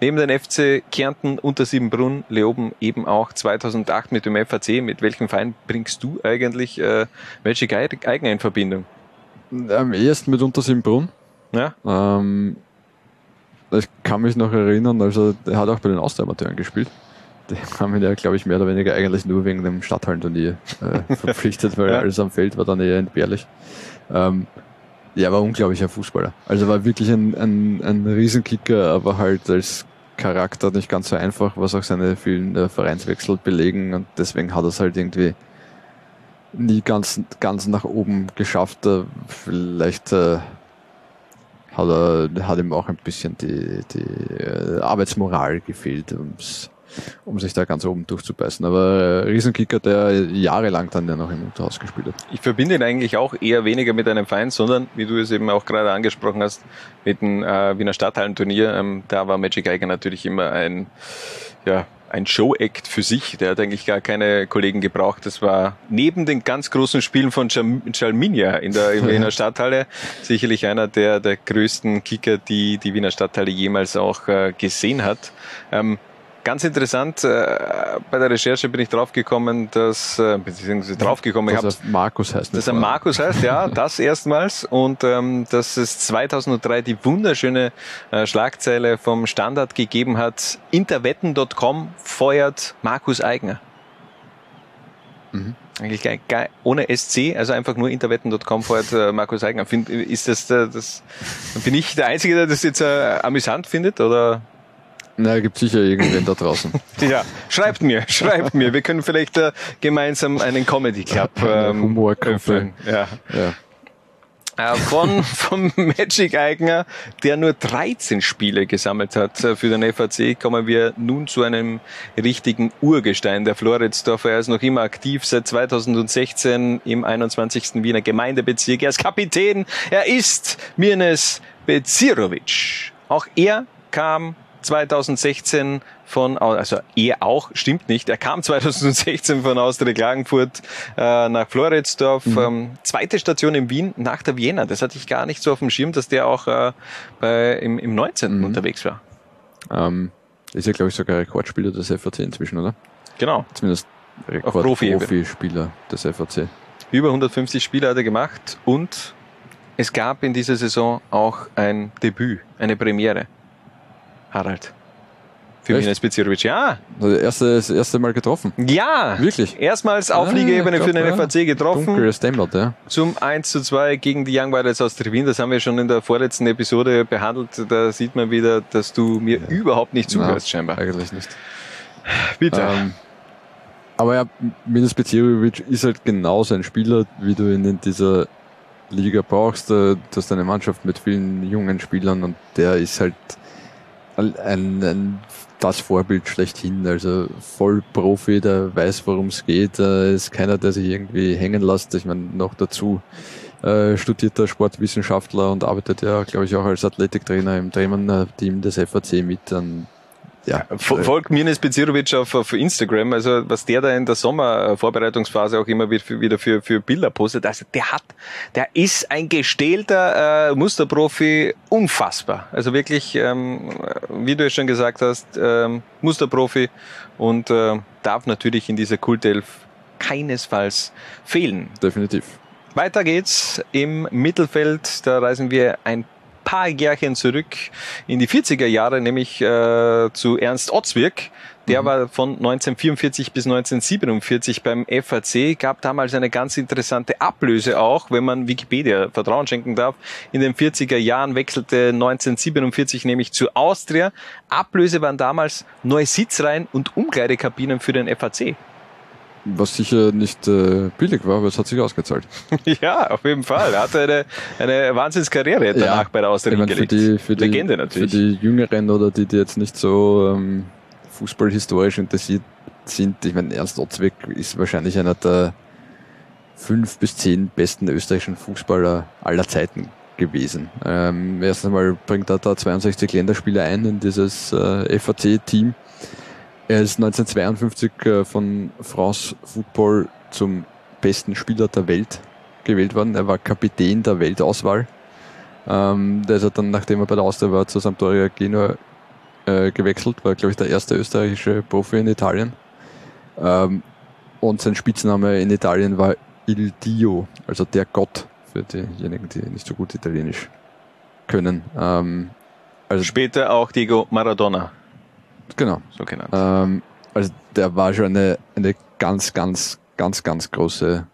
neben den FC Kärnten, Untersiebenbrunn, Leoben eben auch 2008 mit dem FAC. Mit welchem Verein bringst du eigentlich äh, Magic Eigner in Verbindung? Am ehesten mit Untersiebenbrunn. Ja. Ähm, ich kann mich noch erinnern, also der hat auch bei den Austauschmateuren gespielt. Die haben ihn ja, glaube ich, mehr oder weniger eigentlich nur wegen dem Stadthallenturnier äh, verpflichtet, weil Ja. alles am Feld war dann eher entbehrlich. Ähm, ja, war unglaublicher Fußballer. Also war wirklich ein, ein, ein Riesenkicker, aber halt als Charakter nicht ganz so einfach, was auch seine vielen äh, Vereinswechsel belegen und deswegen hat er es halt irgendwie nie ganz, ganz nach oben geschafft. Äh, Vielleicht äh, hat, er, hat ihm auch ein bisschen die, die äh, Arbeitsmoral gefehlt, um's, um sich da ganz oben durchzubeißen. Aber äh, Riesenkicker, der jahrelang dann ja noch im Unterhaus gespielt hat. Ich verbinde ihn eigentlich auch eher weniger mit einem Verein, sondern, wie du es eben auch gerade angesprochen hast, mit dem äh, Wiener Stadthallenturnier. Ähm, da war Magic Eiger natürlich immer ein, ja, ein Show-Act für sich. Der hat eigentlich gar keine Kollegen gebraucht. Das war neben den ganz großen Spielen von Jalminia in der Wiener Stadthalle sicherlich einer der, der größten Kicker, die die Wiener Stadthalle jemals auch äh, gesehen hat. Ähm, Ganz interessant, äh, bei der Recherche bin ich draufgekommen, dass, äh, beziehungsweise draufgekommen, ich Dass habe er Markus heißt. dass er? Markus heißt, ja, das erstmals. Und ähm, dass es 2003 die wunderschöne äh, Schlagzeile vom Standard gegeben hat, interwetten.com feuert Markus Eigner. Mhm. Eigentlich gar, gar, ohne SC, also einfach nur interwetten.com feuert äh, Markus Eigner. Find, ist das, äh, das, bin ich der Einzige, der das jetzt äh, amüsant findet? Oder Na, gibt sicher irgendwen da draußen. ja, schreibt mir, schreibt mir. Wir können vielleicht äh, gemeinsam einen Comedy Club ähm, Humorgruppe. öffnen. Ja. Ja. Äh, von, von Magic Eigner, der nur 13 Spiele gesammelt hat äh, für den FAC, kommen wir nun zu einem richtigen Urgestein der Floridsdorfer. Er ist noch immer aktiv seit 2016 im 21. Wiener Gemeindebezirk. Er ist Kapitän. Er ist Mirnes Bezirovic. Auch er kam 2016 von, also er auch, stimmt nicht, er kam 2016 von Austria Klagenfurt äh, nach Floridsdorf. Mhm. Ähm, zweite Station in Wien nach der Vienna. Das hatte ich gar nicht so auf dem Schirm, dass der auch äh, bei, im, im 19. Mhm. unterwegs war. Ähm, ist ja, glaube ich, sogar Rekordspieler des FAC inzwischen, oder? Genau. Zumindest Auf Profi-Ebene. Rekord-Profi-Spieler des FAC. Über 150 Spiele hat er gemacht und es gab in dieser Saison auch ein Debüt, eine Premiere. Harald. für Echt? Becirovic. Ja, Also das erste, das erste Mal getroffen. ja. Wirklich? Erstmals auf Ah, Ligaebene ich für den ja. FAC getroffen. Dunkel dämmert, ja. Zum 1 zu 2 gegen die Young Wilders aus Trevin. Das haben wir schon in der vorletzten Episode behandelt. Da sieht man wieder, dass du mir überhaupt nicht zuhörst, scheinbar. Eigentlich nicht. Bitte. Ähm, aber ja, Minas Becirovic ist halt genauso ein Spieler, wie du ihn in dieser Liga brauchst. Äh, Du hast eine Mannschaft mit vielen jungen Spielern und der ist halt ein, ein, das Vorbild schlechthin. Also voll Profi, der weiß, worum es geht. Ist keiner, der sich irgendwie hängen lässt. Ich meine, noch dazu äh, studierter Sportwissenschaftler und arbeitet ja, glaube ich, auch als Athletiktrainer im Dremen-Team des FAC mit. Und, ja, Fol- Folgt Mirnes Bezirovic auf, auf Instagram, also was der da in der Sommervorbereitungsphase auch immer wieder für, wieder für, für Bilder postet, also der hat, der ist ein gestählter äh, Musterprofi, unfassbar. Also wirklich, ähm, wie du es schon gesagt hast, ähm, Musterprofi und äh, darf natürlich in dieser Kultelf keinesfalls fehlen. Definitiv. Weiter geht's im Mittelfeld. Da reisen wir ein paar Jährchen zurück in die 40er Jahre, nämlich äh, zu Ernst Otzwirk. Der war von 1944 bis 1947 beim FAC, gab damals eine ganz interessante Ablöse auch, wenn man Wikipedia Vertrauen schenken darf. In den 40er Jahren wechselte 1947 nämlich zu Austria. Ablöse waren damals neue Sitzreihen und Umkleidekabinen für den FAC. Was sicher nicht äh, billig war, aber es hat sich ausgezahlt. Ja, auf jeden Fall. Er hatte eine, eine Wahnsinnskarriere danach bei der Austria Ich für hingelegt. die, für die, Legende natürlich. Für die Jüngeren oder die, die jetzt nicht so ähm, fußballhistorisch interessiert sind, ich meine, Ernst Otzweg ist wahrscheinlich einer der fünf bis zehn besten österreichischen Fußballer aller Zeiten gewesen. Ähm, erst einmal bringt er da 62 Länderspiele ein in dieses äh, FAC-Team. Er ist 1952 äh, von France Football zum besten Spieler der Welt gewählt worden. Er war Kapitän der Weltauswahl. Ähm, der ist ja dann, nachdem er bei der Austria war, zu Sampdoria Genua äh, gewechselt, war, glaube ich, der erste österreichische Profi in Italien. Ähm, und sein Spitzname in Italien war Il Dio, also der Gott, für diejenigen, die nicht so gut Italienisch können. Ähm, also Später auch Diego Maradona. Genau. So genannt. Ähm, also der war schon eine, eine ganz, ganz, ganz, ganz große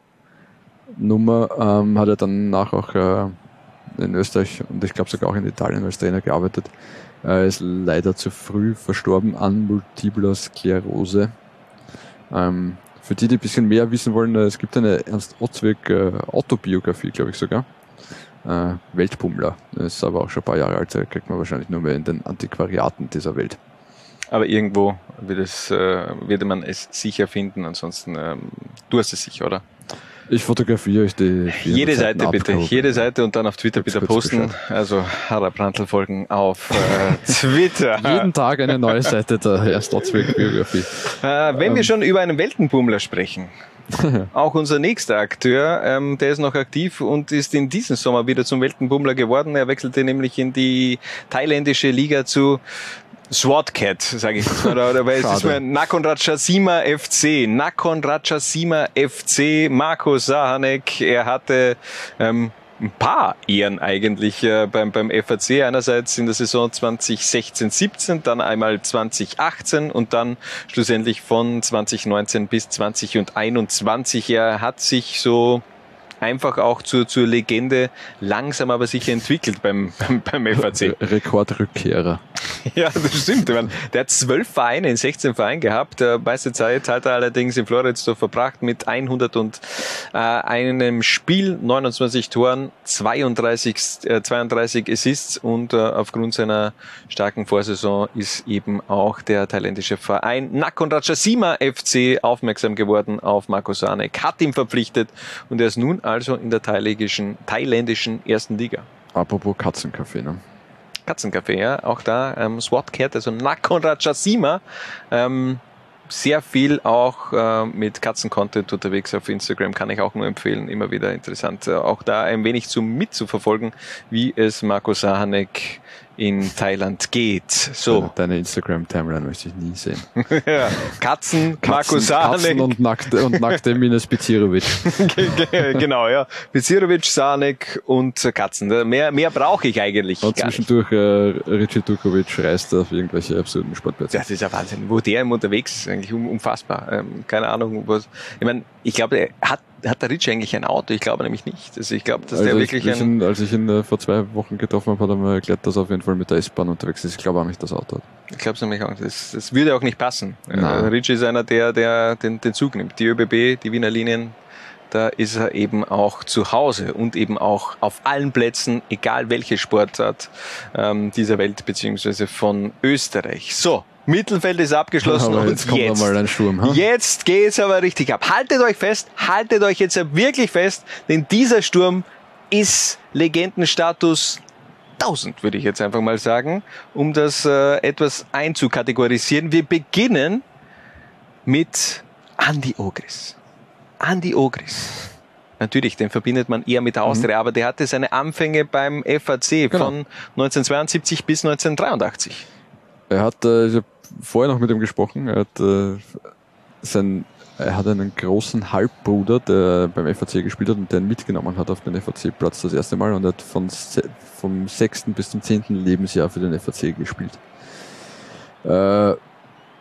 Nummer. Ähm, hat er danach auch äh, in Österreich und ich glaube sogar auch in Italien als Trainer gearbeitet. Er ist leider zu früh verstorben an Multipler Sklerose. Ähm, für die, die ein bisschen mehr wissen wollen, äh, es gibt eine Ernst Otzweg äh, Autobiografie, glaube ich sogar. Äh, Weltpummler. Das ist aber auch schon ein paar Jahre alt, äh, kriegt man wahrscheinlich nur mehr in den Antiquariaten dieser Welt. Aber irgendwo wird, es, äh, wird man es sicher finden. Ansonsten, ähm, du hast es sicher, oder? Ich fotografiere euch die. Jede Seiten Seite bitte, jede Seite und dann auf Twitter bitte posten. Also Harald Brandl folgen auf äh, Twitter. Jeden Tag eine neue Seite der Erstotzweg-Biografie. Äh, wenn wir schon über einen Weltenbummler sprechen, auch unser nächster Akteur, ähm, der ist noch aktiv und ist in diesem Sommer wieder zum Weltenbummler geworden. Er wechselte nämlich in die thailändische Liga zu SWAT-Cat, sage ich jetzt mal, oder weil es ist mir Nakhon Ratchasima FC, Nakhon Ratchasima FC, Marco Sahanek, er hatte ähm, ein paar Ehren eigentlich äh, beim, beim FAC. Einerseits in der Saison 2016-17, dann einmal 2018 und dann schlussendlich von 2019 bis 2021. Er hat sich so einfach auch zur, zur Legende langsam aber sicher entwickelt beim, beim, beim FAC. Rekordrückkehrer. Ja, das stimmt. Meine, der hat zwölf Vereine in 16 Vereinen gehabt. Der meiste Zeit hat er allerdings in Floridsdorf verbracht mit 100 und äh, einem Spiel, 29 Toren, 32, äh, 32 Assists und äh, aufgrund seiner starken Vorsaison ist eben auch der thailändische Verein Nakhon Ratchasima FC aufmerksam geworden auf Marco Sanek, hat ihn verpflichtet und er ist nun also in der thailändischen, thailändischen ersten Liga. Apropos Katzencafé, ne? Katzencafé, ja, auch da ähm, SWAT Cat, also Nakhon Ratchasima, ähm, sehr viel auch äh, mit Katzencontent unterwegs auf Instagram, kann ich auch nur empfehlen, immer wieder interessant, äh, auch da ein wenig zu mitzuverfolgen, wie es Marco Sahanek in Thailand geht. So. Deine Instagram-Timeline möchte ich nie sehen. ja. Katzen, Marco Katzen, und nackte, und nackte Minas Bizirovic. genau, ja. Bizirovic, Sanek und Katzen. Mehr, mehr brauche ich eigentlich Und gar nicht. zwischendurch äh, Richie Dukovic reist auf irgendwelche absurden Sportplätze. Das ist ja Wahnsinn. Wo der immer unterwegs ist, eigentlich unfassbar. Ähm, keine Ahnung, was. Ich meine, ich glaube, er hat, hat der Rich eigentlich ein Auto? Ich glaube nämlich nicht. Also ich glaube, dass Also der ich, wirklich ich ein. als ich ihn äh, vor zwei Wochen getroffen habe, hat er mir erklärt, dass er auf jeden Fall mit der S-Bahn unterwegs ist. Ich glaube auch nicht, dass er Auto hat. Ich glaube es nämlich auch. Das, das würde auch nicht passen. Äh, Nein. Rich ist einer, der, der den, den Zug nimmt. Die ÖBB, die Wiener Linien, da ist er eben auch zu Hause und eben auch auf allen Plätzen, egal welche Sportart ähm, dieser Welt beziehungsweise von Österreich. So, Mittelfeld ist abgeschlossen Aber und jetzt kommt jetzt, ein Sturm. Ha? jetzt geht's aber richtig ab. Haltet euch fest, haltet euch jetzt wirklich fest, denn dieser Sturm ist Legendenstatus 1000, würde ich jetzt einfach mal sagen, um das äh, etwas einzukategorisieren. Wir beginnen mit Andy Ogris. Andy Ogris. Natürlich, den verbindet man eher mit der Austria, aber der hatte seine Anfänge beim FAC von 1972 bis 1983. Er hat, äh, ich habe vorher noch mit ihm gesprochen, er hat, äh, sein, er hat einen großen Halbbruder, der beim FAC gespielt hat und der ihn mitgenommen hat auf den FAC-Platz das erste Mal und er hat von, vom sechsten bis zum zehnten Lebensjahr für den FAC gespielt. Äh,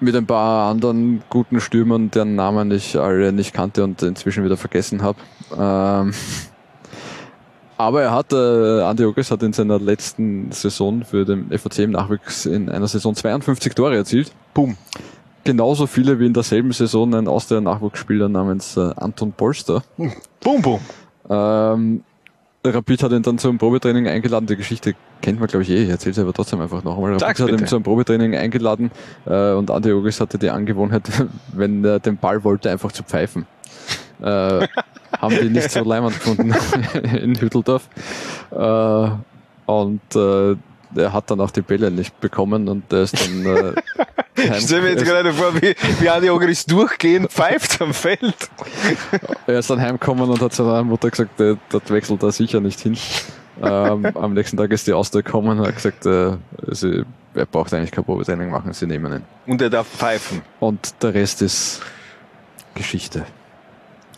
mit ein paar anderen guten Stürmern, deren Namen ich alle nicht kannte und inzwischen wieder vergessen habe. Ähm, aber er hat, äh, Andi Ogres hat in seiner letzten Saison für den FAC im Nachwuchs in einer Saison 52 Tore erzielt. Boom. Genauso viele wie in derselben Saison ein Austria-Nachwuchsspieler namens äh, Anton Polster. Boom, boom. Ähm, Rapid hat ihn dann zum Probetraining eingeladen. Die Geschichte kennt man, glaube ich, eh. Ich erzähle sie aber trotzdem einfach noch einmal. Rapid Sag's hat ihn bitte. zum Probetraining eingeladen äh, und Andi Ogris hatte die Angewohnheit, wenn er den Ball wollte, einfach zu pfeifen. Äh, haben die nicht so leimend gefunden in Hütteldorf. Äh, und äh, er hat dann auch die Bälle nicht bekommen und der ist dann äh, Ich stelle mir jetzt gerade vor, wie, wie Andi Ogris durchgehend pfeift am Feld. Er ist dann heimgekommen und hat seiner Mutter gesagt, dort wechselt er sicher nicht hin. ähm, am nächsten Tag ist die Austria gekommen und hat gesagt, äh, sie, er braucht eigentlich kein Probetraining machen, sie nehmen ihn. Und er darf pfeifen. Und der Rest ist Geschichte.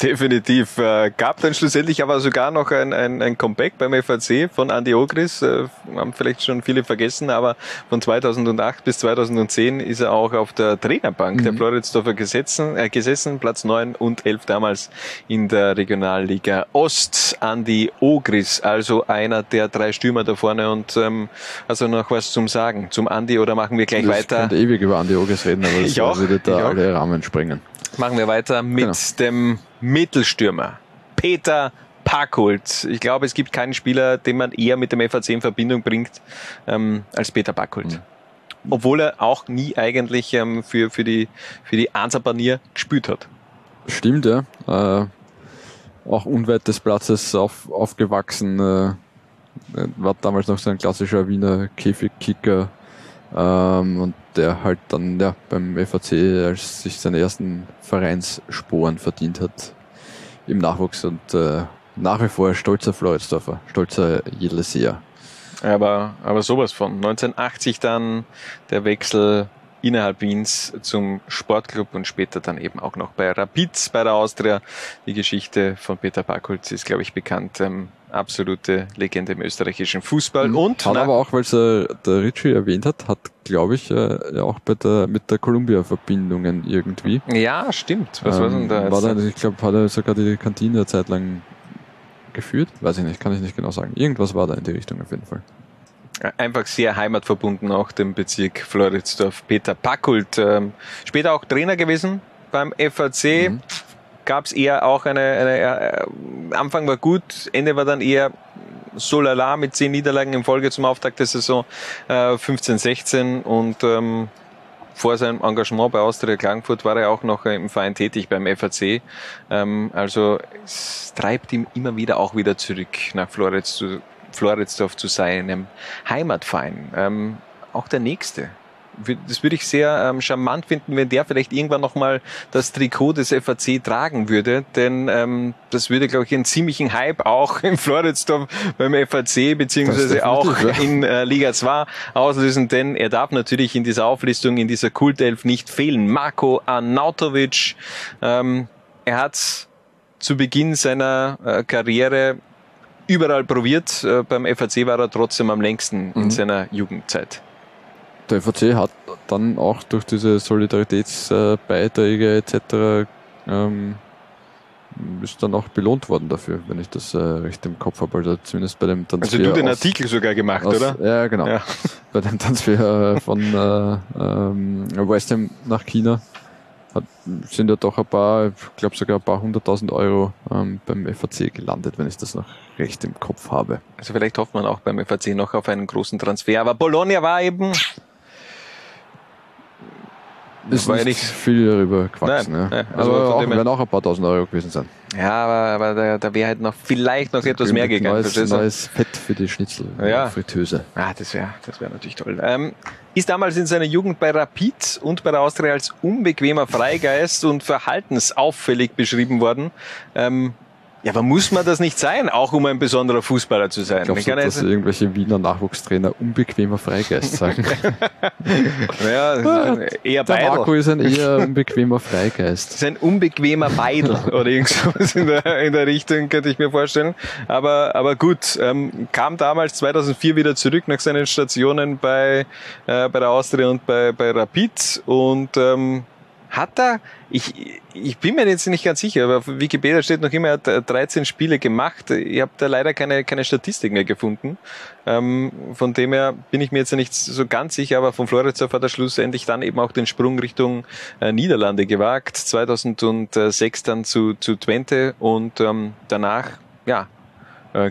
Definitiv. Äh, gab dann schlussendlich aber sogar noch ein, ein, ein Comeback beim FAC von Andy Ogris. Äh, haben vielleicht schon viele vergessen, aber von 2008 bis 2010 ist er auch auf der Trainerbank der Floridsdorfer gesessen, äh, gesessen, Platz 9 und 11 damals in der Regionalliga Ost. Andy Ogris, also einer der drei Stürmer da vorne. Und ähm, also noch was zum Sagen zum Andy oder machen wir gleich ich weiter? könnte ewig über Andi Ogres reden, aber das Ich auch, würde ich da auch. alle Rahmen sprengen. Machen wir weiter mit Genau. dem Mittelstürmer. Peter Parkholt. Ich glaube, es gibt keinen Spieler, den man eher mit dem FAC in Verbindung bringt, ähm, als Peter Parkholt. Obwohl er auch nie eigentlich ähm, für, für die, für die Ansapanier gespielt hat. Stimmt, ja. Äh, auch unweit des Platzes auf, aufgewachsen. Äh, war damals noch so ein klassischer Wiener Käfigkicker. Ähm, und der halt dann ja, beim FAC als sich seine ersten Vereinssporen verdient hat im Nachwuchs und äh, nach wie vor stolzer Floridsdorfer, stolzer Jeleseer. Aber, aber sowas von. 1980 dann der Wechsel innerhalb Wiens zum Sportclub und später dann eben auch noch bei Rapid, bei der Austria. Die Geschichte von Peter Parkholz ist, glaube ich, bekannt. Ähm, absolute Legende im österreichischen Fußball. Und hat na, aber auch, weil es äh, der Ritchie erwähnt hat, hat, glaube ich, äh, ja auch bei der, mit der Columbia Verbindungen irgendwie. ja, stimmt. Was war denn da Ähm, War jetzt? da, ich glaube, hat er sogar die Kantine eine Zeit lang geführt? Weiß ich nicht, kann ich nicht genau sagen. Irgendwas war da in die Richtung auf jeden Fall. Einfach sehr heimatverbunden, auch dem Bezirk Floridsdorf. Peter Packult, ähm, später auch Trainer gewesen beim FAC. Mhm. Gab es eher auch eine, eine äh, Anfang war gut, Ende war dann eher so lala mit zehn Niederlagen in Folge zum Auftakt der Saison äh, 15, 16 und ähm, vor seinem Engagement bei Austria Klagenfurt war er auch noch äh, im Verein tätig beim FAC. Ähm, also es treibt ihm immer wieder auch wieder zurück nach Floritz zu, Floridsdorf zu seinem Heimatverein. Ähm, auch der nächste das würde ich sehr ähm, charmant finden, wenn der vielleicht irgendwann nochmal das Trikot des FAC tragen würde, denn ähm, das würde, glaube ich, einen ziemlichen Hype auch in Floridsdorf beim FAC beziehungsweise auch ja. in äh, Liga 2 auslösen, denn er darf natürlich in dieser Auflistung, in dieser Kultelf nicht fehlen. Marco Arnautovic, ähm, er hat zu Beginn seiner äh, Karriere überall probiert. Äh, beim FAC war er trotzdem am längsten mhm. in seiner Jugendzeit. Der FAC hat dann auch durch diese Solidaritätsbeiträge etc. Ähm, ist dann auch belohnt worden dafür, wenn ich das äh, recht im Kopf habe. Also zumindest bei dem Transfer. Also du den Artikel sogar gemacht, aus, oder? Ja, genau. Ja. Bei dem Transfer von äh, ähm, West Ham nach China hat, sind ja doch ein paar, ich glaube sogar ein paar hunderttausend Euro ähm, beim FAC gelandet, wenn ich das noch recht im Kopf habe. Also vielleicht hofft man auch beim FAC noch auf einen großen Transfer. Aber Bologna war eben ist war nicht, nicht viel darüber gewachsen. Nein. Nein, also aber auch, werden auch ein paar tausend Euro gewesen sein. Ja, aber, aber da, da wäre halt noch vielleicht noch etwas mehr gegangen. Neues, neues Fett für die Schnitzel, ja. Fritteuse. Ah, das wäre das wär natürlich toll. Ähm, ist damals in seiner Jugend bei Rapid und bei der Austria als unbequemer Freigeist und verhaltensauffällig beschrieben worden. Ähm, ja, aber muss man das nicht sein, auch um ein besonderer Fußballer zu sein? Glaubst du, dass irgendwelche Wiener Nachwuchstrainer unbequemer Freigeist sagen? ja, eher Der Beidl. Marco ist ein eher unbequemer Freigeist. Das ist ein unbequemer Beidel oder irgendwas in der, in der Richtung, könnte ich mir vorstellen. Aber, aber gut, ähm, kam damals 2004 wieder zurück nach seinen Stationen bei, äh, bei der Austria und bei, bei Rapid und ähm, hat er, ich, ich bin mir jetzt nicht ganz sicher, aber auf Wikipedia steht noch immer, er hat 13 Spiele gemacht. Ich habe da leider keine, keine Statistik mehr gefunden. Ähm, von dem her bin ich mir jetzt nicht so ganz sicher, aber von Floridsdorf hat er schlussendlich dann eben auch den Sprung Richtung äh, Niederlande gewagt. 2006 dann zu, zu Twente und ähm, danach, ja, äh,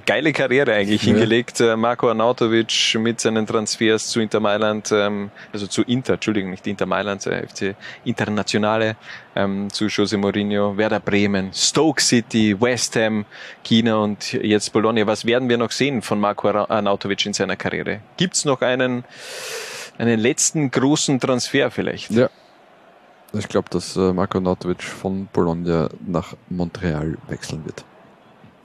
geile Karriere eigentlich ja. hingelegt. Äh, Marco Arnautovic mit seinen Transfers zu Inter Mailand, ähm, also zu Inter, Entschuldigung, nicht Inter Mailand, äh, FC Internationale, ähm, zu Jose Mourinho, Werder Bremen, Stoke City, West Ham, China und jetzt Bologna. Was werden wir noch sehen von Marco Arnautovic in seiner Karriere? Gibt's noch einen, einen letzten großen Transfer vielleicht? Ja. Ich glaube, dass Marco Arnautovic von Bologna nach Montreal wechseln wird.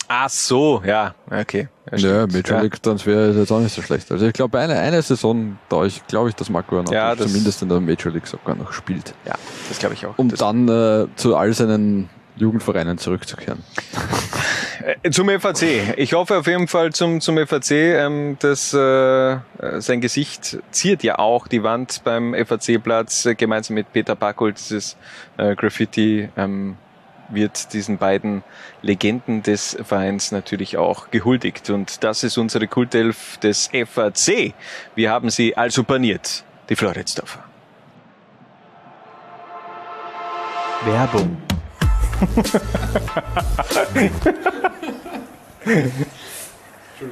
Ach so, ja, okay. Ja, Major League Transfer ist jetzt auch nicht so schlecht. Also ich glaube, eine, eine Saison da ich glaube ich, dass Marco Arnautovic ja, zumindest in der Major League sogar noch spielt. Ja, das glaube ich auch. Um das dann äh, zu all seinen Jugendvereinen zurückzukehren. Äh, zum FAC. Ich hoffe auf jeden Fall zum, zum FAC, ähm, dass äh, sein Gesicht ziert ja auch die Wand beim FAC-Platz äh, gemeinsam mit Peter Backel, dieses äh, Graffiti. Ähm, wird diesen beiden Legenden des Vereins natürlich auch gehuldigt. Und das ist unsere Kultelf des FAC. Wir haben sie also paniert, die Floridsdorfer. Werbung.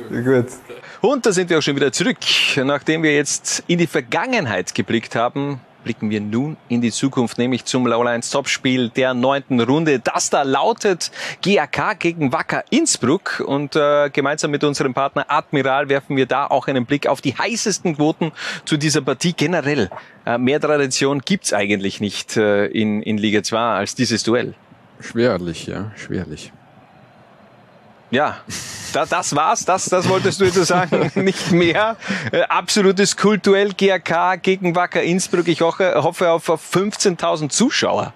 Gut. Und da sind wir auch schon wieder zurück. Nachdem wir jetzt in die Vergangenheit geblickt haben, blicken wir nun in die Zukunft, nämlich zum Lowlines Topspiel der neunten Runde. Das da lautet GAK gegen Wacker Innsbruck und äh, gemeinsam mit unserem Partner Admiral werfen wir da auch einen Blick auf die heißesten Quoten zu dieser Partie generell. Äh, mehr Tradition gibt's eigentlich nicht äh, in, in Liga 2 als dieses Duell. Schwerlich, ja, schwerlich. Ja, da, das war's. Das, das wolltest du jetzt sagen. Nicht mehr. Äh, absolutes Kultuell GRK gegen Wacker Innsbruck. Ich hoffe, hoffe auf 15.000 Zuschauer.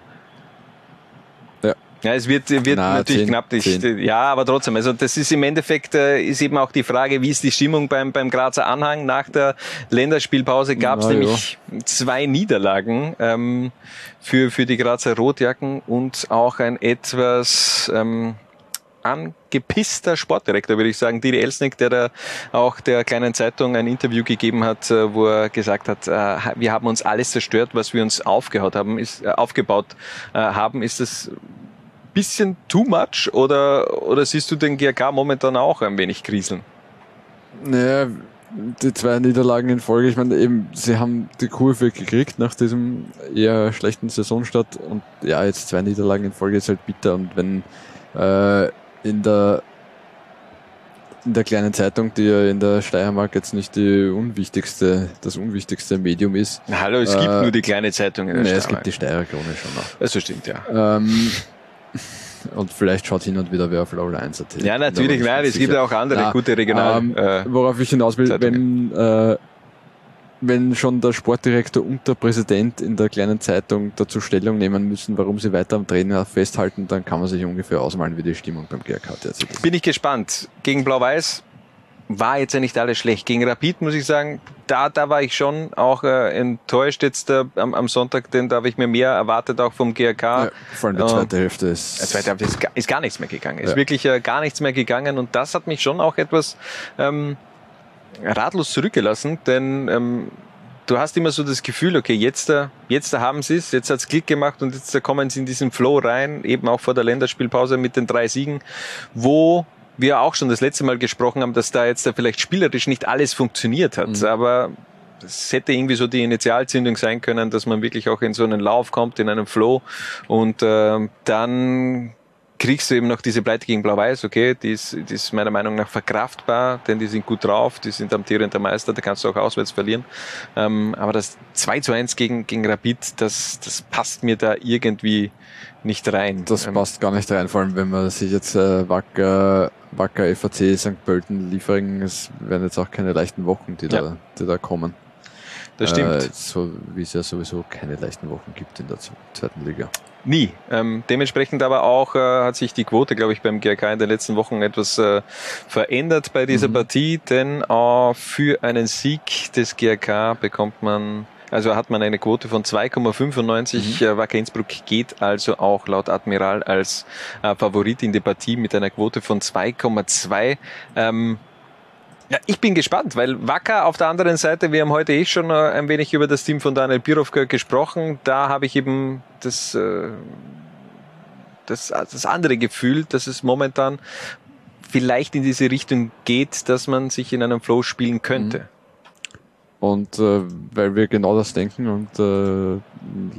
Ja. Ja, es wird, wird Na, natürlich 10, knapp. Ich, ja, aber trotzdem. Also das ist im Endeffekt äh, ist eben auch die Frage, wie ist die Stimmung beim beim Grazer Anhang nach der Länderspielpause? Gab es nämlich jo. zwei Niederlagen ähm, für für die Grazer Rotjacken und auch ein etwas ähm, angepisster Sportdirektor, würde ich sagen, Didi Elsnick, der da auch der kleinen Zeitung ein Interview gegeben hat, äh, wo er gesagt hat, äh, wir haben uns alles zerstört, was wir uns aufgebaut haben, ist, äh, aufgebaut haben. Ist das bisschen too much oder, oder siehst du den GRK momentan auch ein wenig kriseln? Naja, die zwei Niederlagen in Folge, ich meine eben, sie haben die Kurve gekriegt nach diesem eher schlechten Saisonstart und ja, jetzt zwei Niederlagen in Folge ist halt bitter und wenn äh, in der in der kleinen Zeitung, die ja in der Steiermark jetzt nicht die unwichtigste, das unwichtigste Medium ist. Hallo, es gibt nur die kleine Zeitung in der nee, Steiermark. es gibt die Steirer Krone schon noch. Das stimmt, ja. Ähm, und vielleicht schaut hin und wieder wer auf Laula 1 at. Ja, natürlich, nein, es gibt ja auch andere gute Regional- Ähm, äh, worauf ich hinaus will, wenn, äh, wenn schon der Sportdirektor und der Präsident in der kleinen Zeitung dazu Stellung nehmen müssen, warum sie weiter am Trainer festhalten, dann kann man sich ungefähr ausmalen, wie die Stimmung beim GRK derzeit ist. Bin ich gespannt. Gegen Blau-Weiß war jetzt ja nicht alles schlecht. Gegen Rapid muss ich sagen, da, da war ich schon auch äh, enttäuscht jetzt äh, am, am Sonntag, denn da habe ich mir mehr erwartet auch vom GRK. Ja, vor allem die zweite Hälfte ist... Die zweite Hälfte ist, gar- ist gar nichts mehr gegangen. Ist Ja. wirklich äh, gar nichts mehr gegangen und das hat mich schon auch etwas ähm, ratlos zurückgelassen, denn ähm, du hast immer so das Gefühl, okay, jetzt, äh, jetzt haben sie es, jetzt hat's Klick gemacht und jetzt äh, kommen sie in diesen Flow rein, eben auch vor der Länderspielpause mit den drei Siegen, wo wir auch schon das letzte Mal gesprochen haben, dass da jetzt da vielleicht spielerisch nicht alles funktioniert hat, aber es hätte irgendwie so die Initialzündung sein können, dass man wirklich auch in so einen Lauf kommt, in einen Flow und ähm, dann kriegst du eben noch diese Pleite gegen Blau-Weiß, okay, die ist, die ist meiner Meinung nach verkraftbar, denn die sind gut drauf, die sind amtierender Meister, da kannst du auch auswärts verlieren. Ähm, aber das 2 zu 1 gegen, gegen Rapid, das, das passt mir da irgendwie nicht rein. Das Ähm, passt gar nicht rein, vor allem wenn man sich jetzt äh, Wacker, Wacker FAC, St. Pölten, Liefering, es werden jetzt auch keine leichten Wochen, die, Ja. da, die da kommen. Das stimmt. Äh, so wie es ja sowieso keine leichten Wochen gibt in der zweiten Liga. Nie. Ähm, dementsprechend aber auch äh, hat sich die Quote, glaube ich, beim GRK in den letzten Wochen etwas äh, verändert bei dieser Partie, denn äh, für einen Sieg des GRK bekommt man, also hat man eine Quote von 2,95. Äh, Wacker Innsbruck geht also auch laut Admiral als äh, Favorit in die Partie mit einer Quote von 2,2. Ähm, ja, ich bin gespannt, weil Wacker auf der anderen Seite, wir haben heute eh schon ein wenig über das Team von Daniel Birovka gesprochen. Da habe ich eben das, äh, das, das andere Gefühl, dass es momentan vielleicht in diese Richtung geht, dass man sich in einem Flow spielen könnte. Und äh, weil wir genau das denken und äh,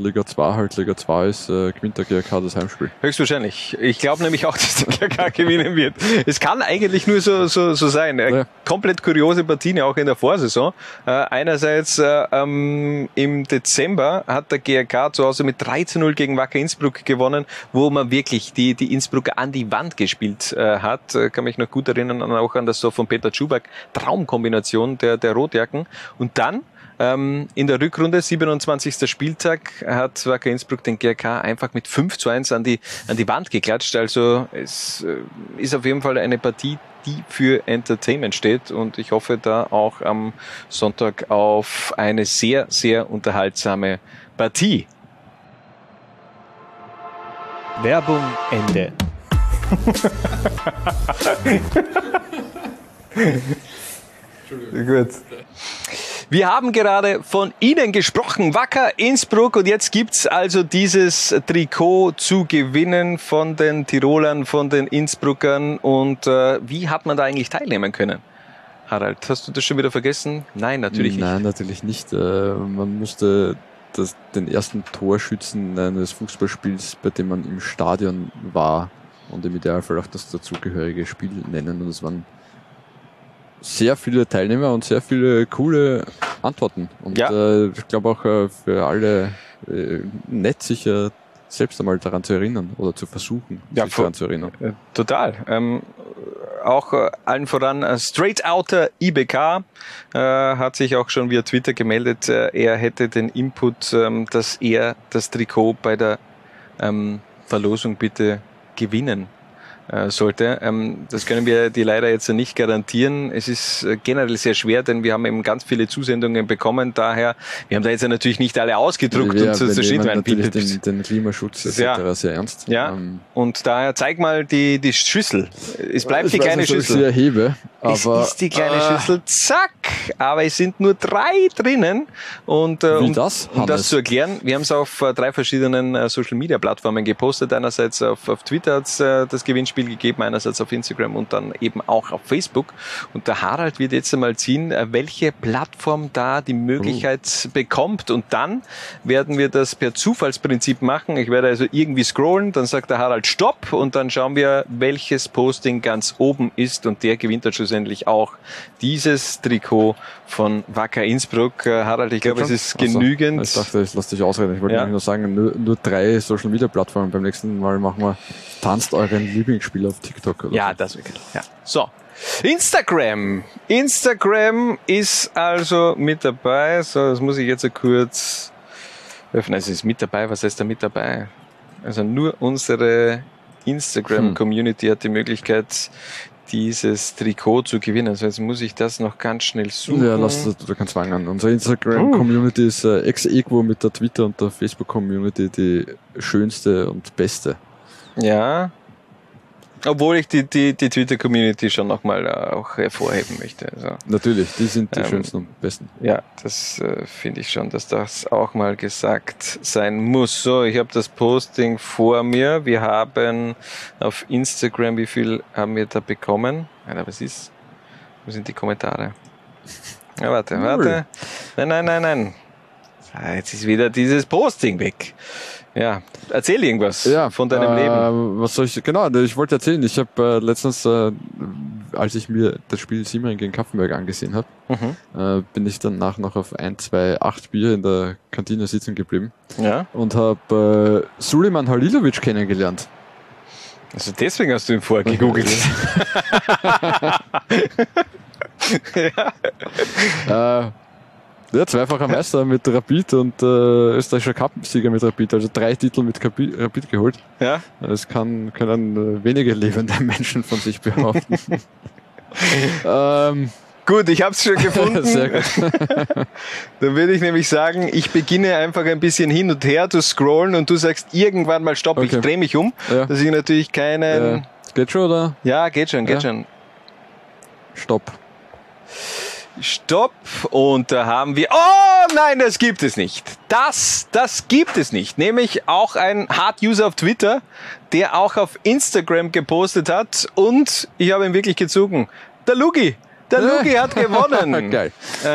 Liga 2 halt Liga 2 ist, äh, gewinnt der GRK das Heimspiel. Höchstwahrscheinlich. Ich glaube nämlich auch, dass der GRK gewinnen wird. Es kann eigentlich nur so, so, so sein. Äh, Komplett kuriose Partien ja auch in der Vorsaison. Äh, einerseits äh, ähm, im Dezember hat der GRK zu Hause mit 3 zu 0 gegen Wacker Innsbruck gewonnen, wo man wirklich die, die Innsbrucker an die Wand gespielt äh, hat. Äh, kann mich noch gut erinnern auch an das Tor von Peter Czubak. Traumkombination der, der Rotjacken. Und dann ähm, in der Rückrunde, 27. Spieltag, hat Wacker Innsbruck den GRK einfach mit 5 zu 1 an die, an die Wand geklatscht. Also es äh, ist auf jeden Fall eine Partie, die für Entertainment steht und ich hoffe da auch am Sonntag auf eine sehr, sehr unterhaltsame Partie. Werbung Ende. Gut. Wir haben gerade von Ihnen gesprochen, Wacker Innsbruck, und jetzt gibt's also dieses Trikot zu gewinnen von den Tirolern, von den Innsbruckern. Und äh, wie hat man da eigentlich teilnehmen können? Harald, hast du das schon wieder vergessen? Nein, natürlich nicht. Nein, natürlich nicht. Äh, man musste das, den ersten Torschützen eines Fußballspiels, bei dem man im Stadion war und im Idealfall auch das dazugehörige Spiel nennen. Und es waren sehr viele Teilnehmer und sehr viele coole Antworten. Und äh, ich glaube auch äh, für alle äh, nett, sich äh, selbst einmal daran zu erinnern oder zu versuchen, Ja, sich daran zu erinnern. Äh, Total. Ähm, auch äh, allen voran äh, Straight Outer IBK äh, hat sich auch schon via Twitter gemeldet. Äh, er hätte den Input, ähm, dass er das Trikot bei der ähm, Verlosung bitte gewinnen sollte. Ähm, das können wir dir leider jetzt nicht garantieren. Es ist äh, generell sehr schwer, denn wir haben eben ganz viele Zusendungen bekommen. Daher, wir haben da jetzt natürlich nicht alle ausgedruckt Ja, und steht nehmen ein natürlich den, den Klimaschutz etc. Ja. sehr ernst. Ja, Ähm, und daher zeig mal die, die Schüssel. Es bleibt ich die kleine nicht, ob ich Schüssel. sie erhebe, es ist die kleine Ah. Schüssel, zack! Aber es sind nur drei drinnen. Und äh, um, das, um das zu erklären, wir haben es auf äh, drei verschiedenen äh, Social Media Plattformen gepostet. Einerseits auf, auf Twitter hat es äh, das Gewinnspiel gegeben, einerseits auf Instagram und dann eben auch auf Facebook. Und der Harald wird jetzt einmal ziehen, äh, welche Plattform da die Möglichkeit bekommt. Und dann werden wir das per Zufallsprinzip machen. Ich werde also irgendwie scrollen, dann sagt der Harald Stopp und dann schauen wir, welches Posting ganz oben ist und der gewinnt dann schlussendlich schlussendlich auch dieses Trikot von Wacker Innsbruck. Äh, Harald, ich glaube, es ist Also, genügend. ich dachte, ich lass dich ausreden. Ich wollte Ja. nur sagen, nur, nur drei Social Media Plattformen. Beim nächsten Mal machen wir tanzt euren Lieblingsspiel auf TikTok. Oder Ja, das wirklich. Ja. So. Instagram. Instagram ist also mit dabei. So, das muss ich jetzt so kurz öffnen. Es ist mit dabei. Was heißt da mit dabei? Also nur unsere Instagram-Community hat die Möglichkeit, dieses Trikot zu gewinnen. Also jetzt muss ich das noch ganz schnell suchen. Ja, lass das, du kannst fangen an. Unsere Instagram-Community ist äh, ex equo mit der Twitter- und der Facebook-Community die schönste und beste. Ja. Obwohl ich die, die, die Twitter-Community schon nochmal äh, auch hervorheben möchte. Also, Natürlich, die sind die Ähm, schönsten und besten. Ja, das äh, finde ich schon, dass das auch mal gesagt sein muss. So, ich habe das Posting vor mir. Wir haben auf Instagram, wie viel haben wir da bekommen? Alter, was ist? Wo sind die Kommentare? Ja, warte, warte. Nein, nein, nein, nein. Ah, Jetzt ist wieder dieses Posting weg. Ja, erzähl irgendwas von deinem äh, Leben. Was soll ich, genau, ich wollte erzählen, ich habe äh, letztens, äh, als ich mir das Spiel Simmering gegen Kaffenberg angesehen habe, Mhm. äh, bin ich danach noch auf ein, zwei, acht Bier in der Kantine sitzen geblieben Ja. und habe äh, Suleiman Halilovic kennengelernt. Also deswegen hast du ihn vorher gegoogelt. Äh, ja, zweifacher Meister mit Rapid und äh, österreichischer Cup-Sieger mit Rapid, also drei Titel mit Capi- Rapid geholt. Ja. Das kann, können äh, wenige lebende Menschen von sich behaupten. ähm, Gut, ich habe es schon gefunden. Sehr gut. Dann würde ich nämlich sagen, ich beginne einfach ein bisschen hin und her zu scrollen und du sagst irgendwann mal Stopp, ich Okay. drehe mich um, Ja. dass ich natürlich keinen... äh, geht schon, oder? Ja, geht schon, geht Ja. schon. Stopp. Stopp und da haben wir... Oh nein, das gibt es nicht. Das, das gibt es nicht. Nämlich auch ein Hard-User auf Twitter, der auch auf Instagram gepostet hat und ich habe ihn wirklich gezogen. Der Lugi. Der Lugi hat gewonnen. Geil.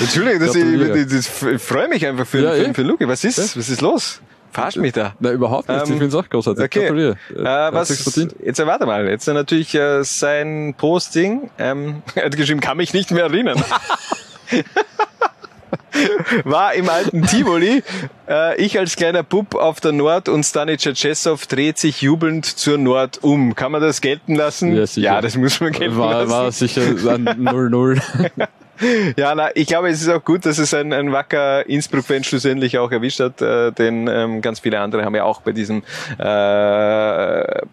Entschuldigung, Gratuliere. ich, das, ich freue mich einfach für, Ja, für, eh. für Lugi. Was ist, was ist los? Verarscht mich da. Na, überhaupt nicht. Ähm, ich finde es auch großartig. Okay. Gratuliere. Äh, Hat was, jetzt warte mal. Jetzt natürlich äh, sein Posting. Ähm, er hat geschrieben, kann mich nicht mehr erinnern. War im alten Tivoli. Äh, ich als kleiner Bub auf der Nord und Stanice Czesow dreht sich jubelnd zur Nord um. Kann man das gelten lassen? Ja, sicher. ja das muss man gelten War, lassen. war sicher ein 0-0. Ja, na, ich glaube, es ist auch gut, dass es ein, ein wacker Innsbruck-Fan schlussendlich auch erwischt hat, äh, denn ähm, ganz viele andere haben ja auch bei diesem äh,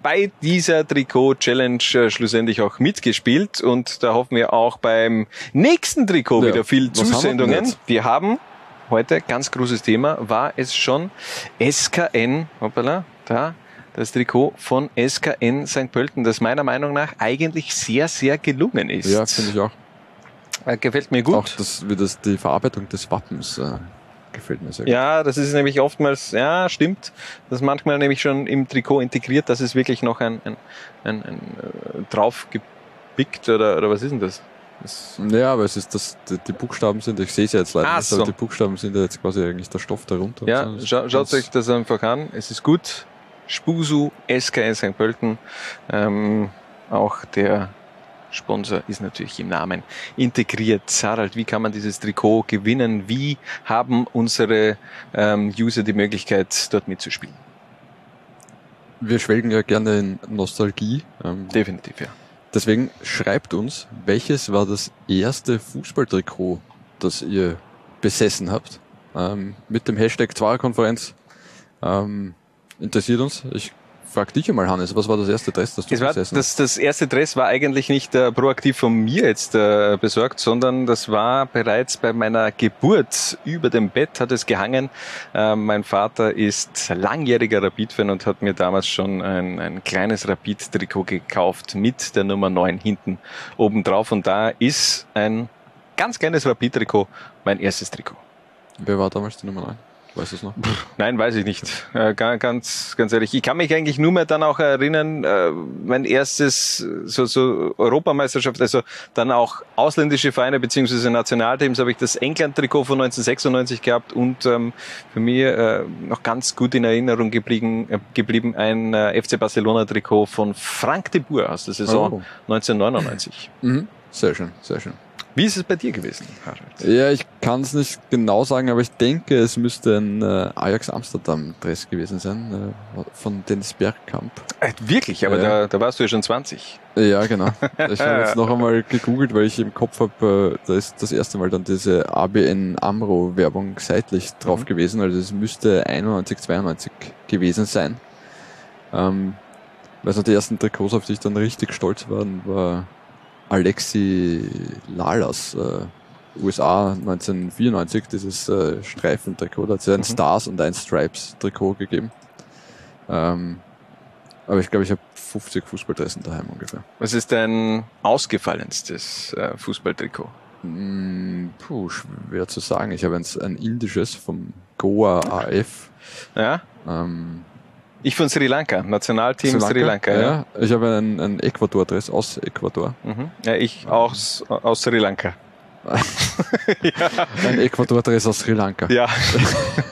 bei dieser Trikot-Challenge äh, schlussendlich auch mitgespielt und da hoffen wir auch beim nächsten Trikot Ja, wieder viel was haben wir Zusendungen. Wir haben heute ganz großes Thema, war es schon SKN, hoppala, da das Trikot von SKN St. Pölten, das meiner Meinung nach eigentlich sehr, sehr gelungen ist. ja, finde ich auch. Äh, Gefällt mir gut. Auch das, wie das, die Verarbeitung des Wappens äh, gefällt mir sehr gut. Ja, das ist nämlich oftmals, ja, stimmt. Das ist manchmal nämlich schon im Trikot integriert, dass es wirklich noch ein, ein, ein, ein äh, drauf gepickt oder, oder was ist denn das? das Ja, aber es ist das, die, die Buchstaben sind, ich sehe es ja jetzt leider nicht, aber so. die Buchstaben sind ja jetzt quasi eigentlich der Stoff darunter. ja, so. scha schaut euch das einfach an. Es ist gut. Spusu, SKS St. Pölten. Ähm, auch der Sponsor ist natürlich im Namen integriert. Harald, wie kann man dieses Trikot gewinnen? Wie haben unsere ähm, User die Möglichkeit, dort mitzuspielen? Wir schwelgen ja gerne in Nostalgie. Ähm, Definitiv, ja. Deswegen schreibt uns, welches war das erste Fußballtrikot, das ihr besessen habt? Ähm, mit dem Hashtag Zwarer-Konferenz. Ähm, interessiert uns. Ich frag dich einmal, Hannes, was war das erste Dress, das du Es war, besessen das, das erste Dress war eigentlich nicht äh, proaktiv von mir jetzt äh, besorgt, sondern das war bereits bei meiner Geburt über dem Bett hat es gehangen. Äh, mein Vater ist langjähriger Rapid-Fan und hat mir damals schon ein, ein kleines Rapid-Trikot gekauft mit der Nummer 9 hinten oben drauf und da ist ein ganz kleines Rapid-Trikot mein erstes Trikot. Wer war damals die Nummer 9? Weißt du es noch? Nein, weiß ich nicht. Äh, ga- ganz, ganz ehrlich. Ich kann mich eigentlich nur mehr dann auch erinnern, äh, mein erstes so, so Europameisterschaft, also dann auch ausländische Vereine beziehungsweise Nationalteams, habe ich das England-Trikot von 1996 gehabt und ähm, für mich äh, noch ganz gut in Erinnerung geblieben, äh, geblieben ein äh, FC Barcelona-Trikot von Frank de Boer aus der Saison Oh. 1999. Mhm. Sehr schön, sehr schön. Wie ist es bei dir gewesen, Harald? Ja, ich kann es nicht genau sagen, aber ich denke, es müsste ein äh, Ajax Amsterdam Dress gewesen sein, äh, von Dennis Bergkamp. Äh, wirklich, aber da, da warst du ja schon 20. Ja, genau. Ich habe jetzt noch einmal gegoogelt, weil ich im Kopf habe, äh, da ist das erste Mal dann diese ABN Amro Werbung seitlich drauf Mhm. gewesen, also es müsste 91, 92 gewesen sein. Ähm, weil so die ersten Trikots, auf die ich dann richtig stolz war, war Alexi Lalas, äh, USA 1994, dieses äh, Streifentrikot, da hat es ja ein Mhm. Stars und ein Stripes Trikot gegeben. Ähm, aber ich glaube, ich habe 50 Fußballdressen daheim ungefähr. Was ist dein ausgefallenstes äh, Fußballtrikot? Mm, Puh, schwer zu sagen. Ich habe ein, ein indisches vom Goa AF. Ja? Ähm, Ich von Sri Lanka, Nationalteam Sri Lanka. ja. Ich habe ein, ein Ecuador-Dress aus Ecuador. Mhm. ja ich aus, aus Sri Lanka. Ein Ecuador-Dress aus Sri Lanka. Ja.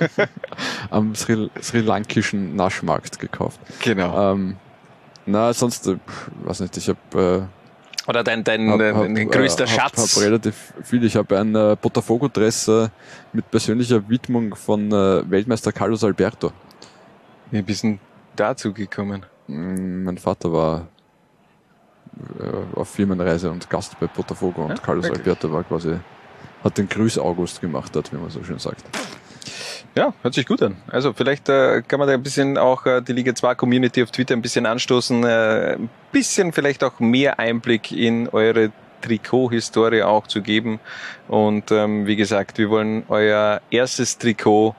Am Sri, Sri Lankischen Naschmarkt gekauft. Genau. Ähm, na, sonst, äh, pff, weiß nicht, ich habe äh, Oder dein, dein, Hab- dein, hab, größter äh, hab- Schatz. Hab relativ viel. Ich habe ein äh, Botafogo-Dress äh, mit persönlicher Widmung von äh, Weltmeister Carlos Alberto. Wie bist du dazu gekommen? Mm, Mein Vater war äh, auf Firmenreise und Gast bei Botafogo und Ja, Carlos wirklich? Alberto war quasi, hat den Grüß August gemacht dort, wie man so schön sagt. Ja, hört sich gut an. Also vielleicht äh, kann man da ein bisschen auch äh, die Liga 2 Community auf Twitter ein bisschen anstoßen, äh, ein bisschen vielleicht auch mehr Einblick in eure Trikot-Historie auch zu geben. Und ähm, wie gesagt, wir wollen euer erstes Trikot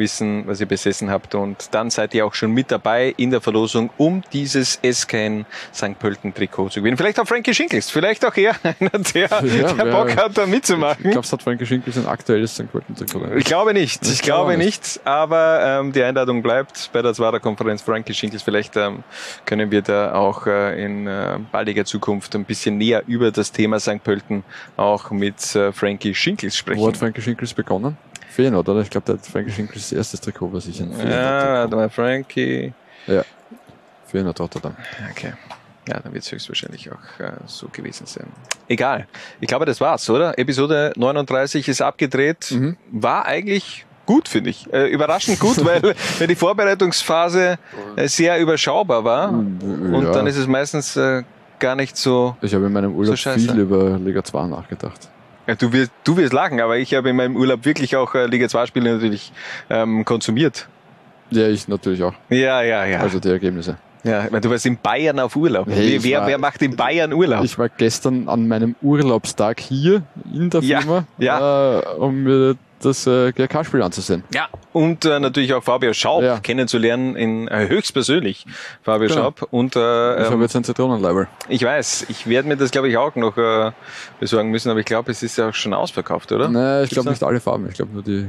wissen, was ihr besessen habt. Und dann seid ihr auch schon mit dabei in der Verlosung, um dieses SKN St. Pölten Trikot zu gewinnen. Vielleicht auch Frankie Schinkels, vielleicht auch er, einer, der, Ja, der wer- Bock hat, da mitzumachen. Ich glaube, es hat Frankie Schinkels ein aktuelles St. Pölten-Trikot. Ich glaube nicht. Ich, Ich glaube glaube nicht. Aber ähm, die Einladung bleibt bei der Zwarer-Konferenz Frankie Schinkels. Vielleicht ähm, können wir da auch äh, in äh, baldiger Zukunft ein bisschen näher über das Thema St. Pölten auch mit äh, Frankie Schinkels sprechen. Wo hat Frankie Schinkels begonnen? Feyenoord, oder? Ich glaube, der hat Frankie Schinkels das erste Trikot, was ich in Feyenoord ja, warte mal, Frankie. Ja, Feyenoord Rotterdam. Okay. Ja, dann wird es höchstwahrscheinlich auch äh, so gewesen sein. Egal. Ich glaube, das war's, oder? Episode 39 ist abgedreht. Mhm. War eigentlich gut, finde ich. Äh, überraschend gut, weil, die Vorbereitungsphase äh, sehr überschaubar war. Und ja. dann ist es meistens äh, gar nicht so. Ich habe in meinem Urlaub So viel über Liga 2 nachgedacht. Ja, du, wirst, du wirst lachen, aber ich habe in meinem Urlaub wirklich auch äh, Liga 2 Spiele natürlich ähm, konsumiert. Ja, ich natürlich auch. Ja, ja, ja. Also die Ergebnisse. ja, ich meine, du warst in Bayern auf Urlaub. Hey, ich wer, war- wer macht in Bayern Urlaub? Ich war gestern an meinem Urlaubstag hier in der Ja, Firma, ja. Äh, um mir das äh, GRK-Spiel anzusehen. Ja, und äh, natürlich auch Fabio Schaub Ja. kennenzulernen, in, äh, höchstpersönlich Fabio Genau. Schaub. Und äh, Ich habe ähm, jetzt ein Zitronenleiber. ich weiß, ich werde mir das glaube ich auch noch äh, besorgen müssen, aber ich glaube, es ist ja auch schon ausverkauft, oder? Nein, ich glaube nicht alle Farben, ich glaube nur die,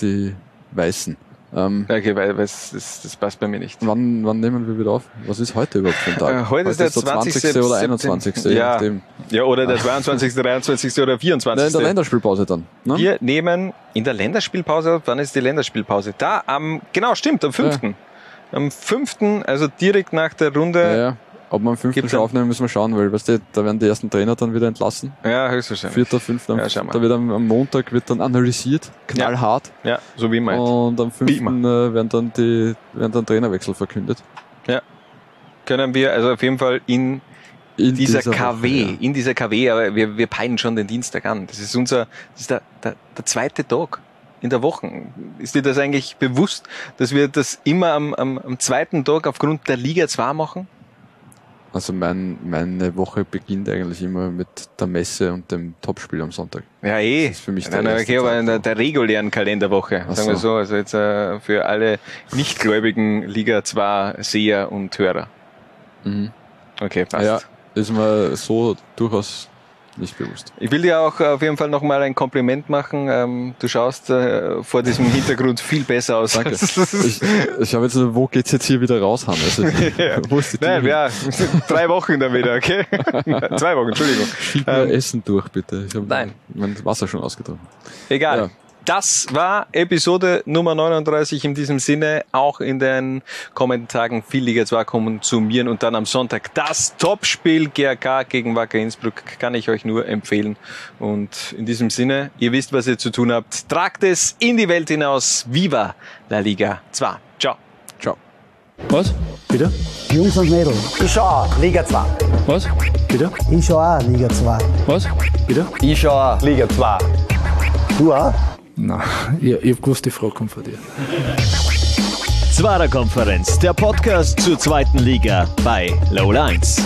die weißen. Ähm, Okay, weil, weil es- das, das passt bei mir nicht. wann, wann nehmen wir wieder auf? Was ist heute überhaupt für ein Tag? Äh, heute ist der 20. oder September. 21. je Ja. Ja, oder der 22., 23. oder 24. Nein, in der Länderspielpause dann. Ne? Wir nehmen in der Länderspielpause, wann ist die Länderspielpause? Da, am, genau, stimmt, am 5. Am 5., also direkt nach der Runde. Ja, ja. Ob 5. Gibt's schon aufnehmen, müssen wir schauen, weil weißt du, da werden die ersten Trainer dann wieder entlassen. Ja, höchstwahrscheinlich. Vierter, fünfter, Ja, da wird am, am Montag wird dann analysiert, knallhart. Ja, so wie immer. Und am fünften äh, werden dann die werden dann Trainerwechsel verkündet. Ja. Können wir also auf jeden Fall in, In dieser, dieser KW, Woche, ja. in dieser KW, aber wir, wir peilen schon den Dienstag an. Das ist unser, das ist der, der, der zweite Tag in der Woche. Ist dir das eigentlich bewusst, dass wir das immer am, am, am zweiten Tag aufgrund der Liga 2 machen? Also mein, meine Woche beginnt eigentlich immer mit der Messe und dem Topspiel am Sonntag. Ja, eh. Das ist für mich der nein, okay, aber in der, der regulären Kalenderwoche, Ach sagen wir so. so. Also jetzt äh, für alle nichtgläubigen Liga 2 Seher und Hörer. Mhm. Okay, passt. Ja, ist mir so durchaus nicht bewusst. Ich will dir auch auf jeden Fall nochmal ein Kompliment machen. Ähm, du schaust äh, vor diesem Hintergrund viel besser aus. Danke. ich, ich habe jetzt, wo geht's jetzt hier wieder raus, Hannes? Also, ja. Wo ist die Nein, ja, drei Wochen dann wieder, okay? Zwei Wochen, Entschuldigung. Schieb mir ähm, Essen durch, bitte. Ich habe mein Wasser schon ausgetrunken. Egal. Ja. Das war Episode Nummer 39. In diesem Sinne auch in den kommenden Tagen viel Liga 2 konsumieren und dann am Sonntag das Topspiel GRK gegen Wacker Innsbruck kann ich euch nur empfehlen. Und in diesem Sinne, ihr wisst, was ihr zu tun habt. Tragt es in die Welt hinaus. Viva la Liga 2. Ciao. Ciao. Was? Bitte? Jungs und Mädels. Ich schau Liga 2. Was? Bitte? Ich schau auch Liga 2. Was? Bitte? Ich schau auch Liga 2. Du auch? Nein, ich, ich hab gewusst, die Frage kommt von dir. Zwarer Konferenz, der Podcast zur zweiten Liga bei Low Lines.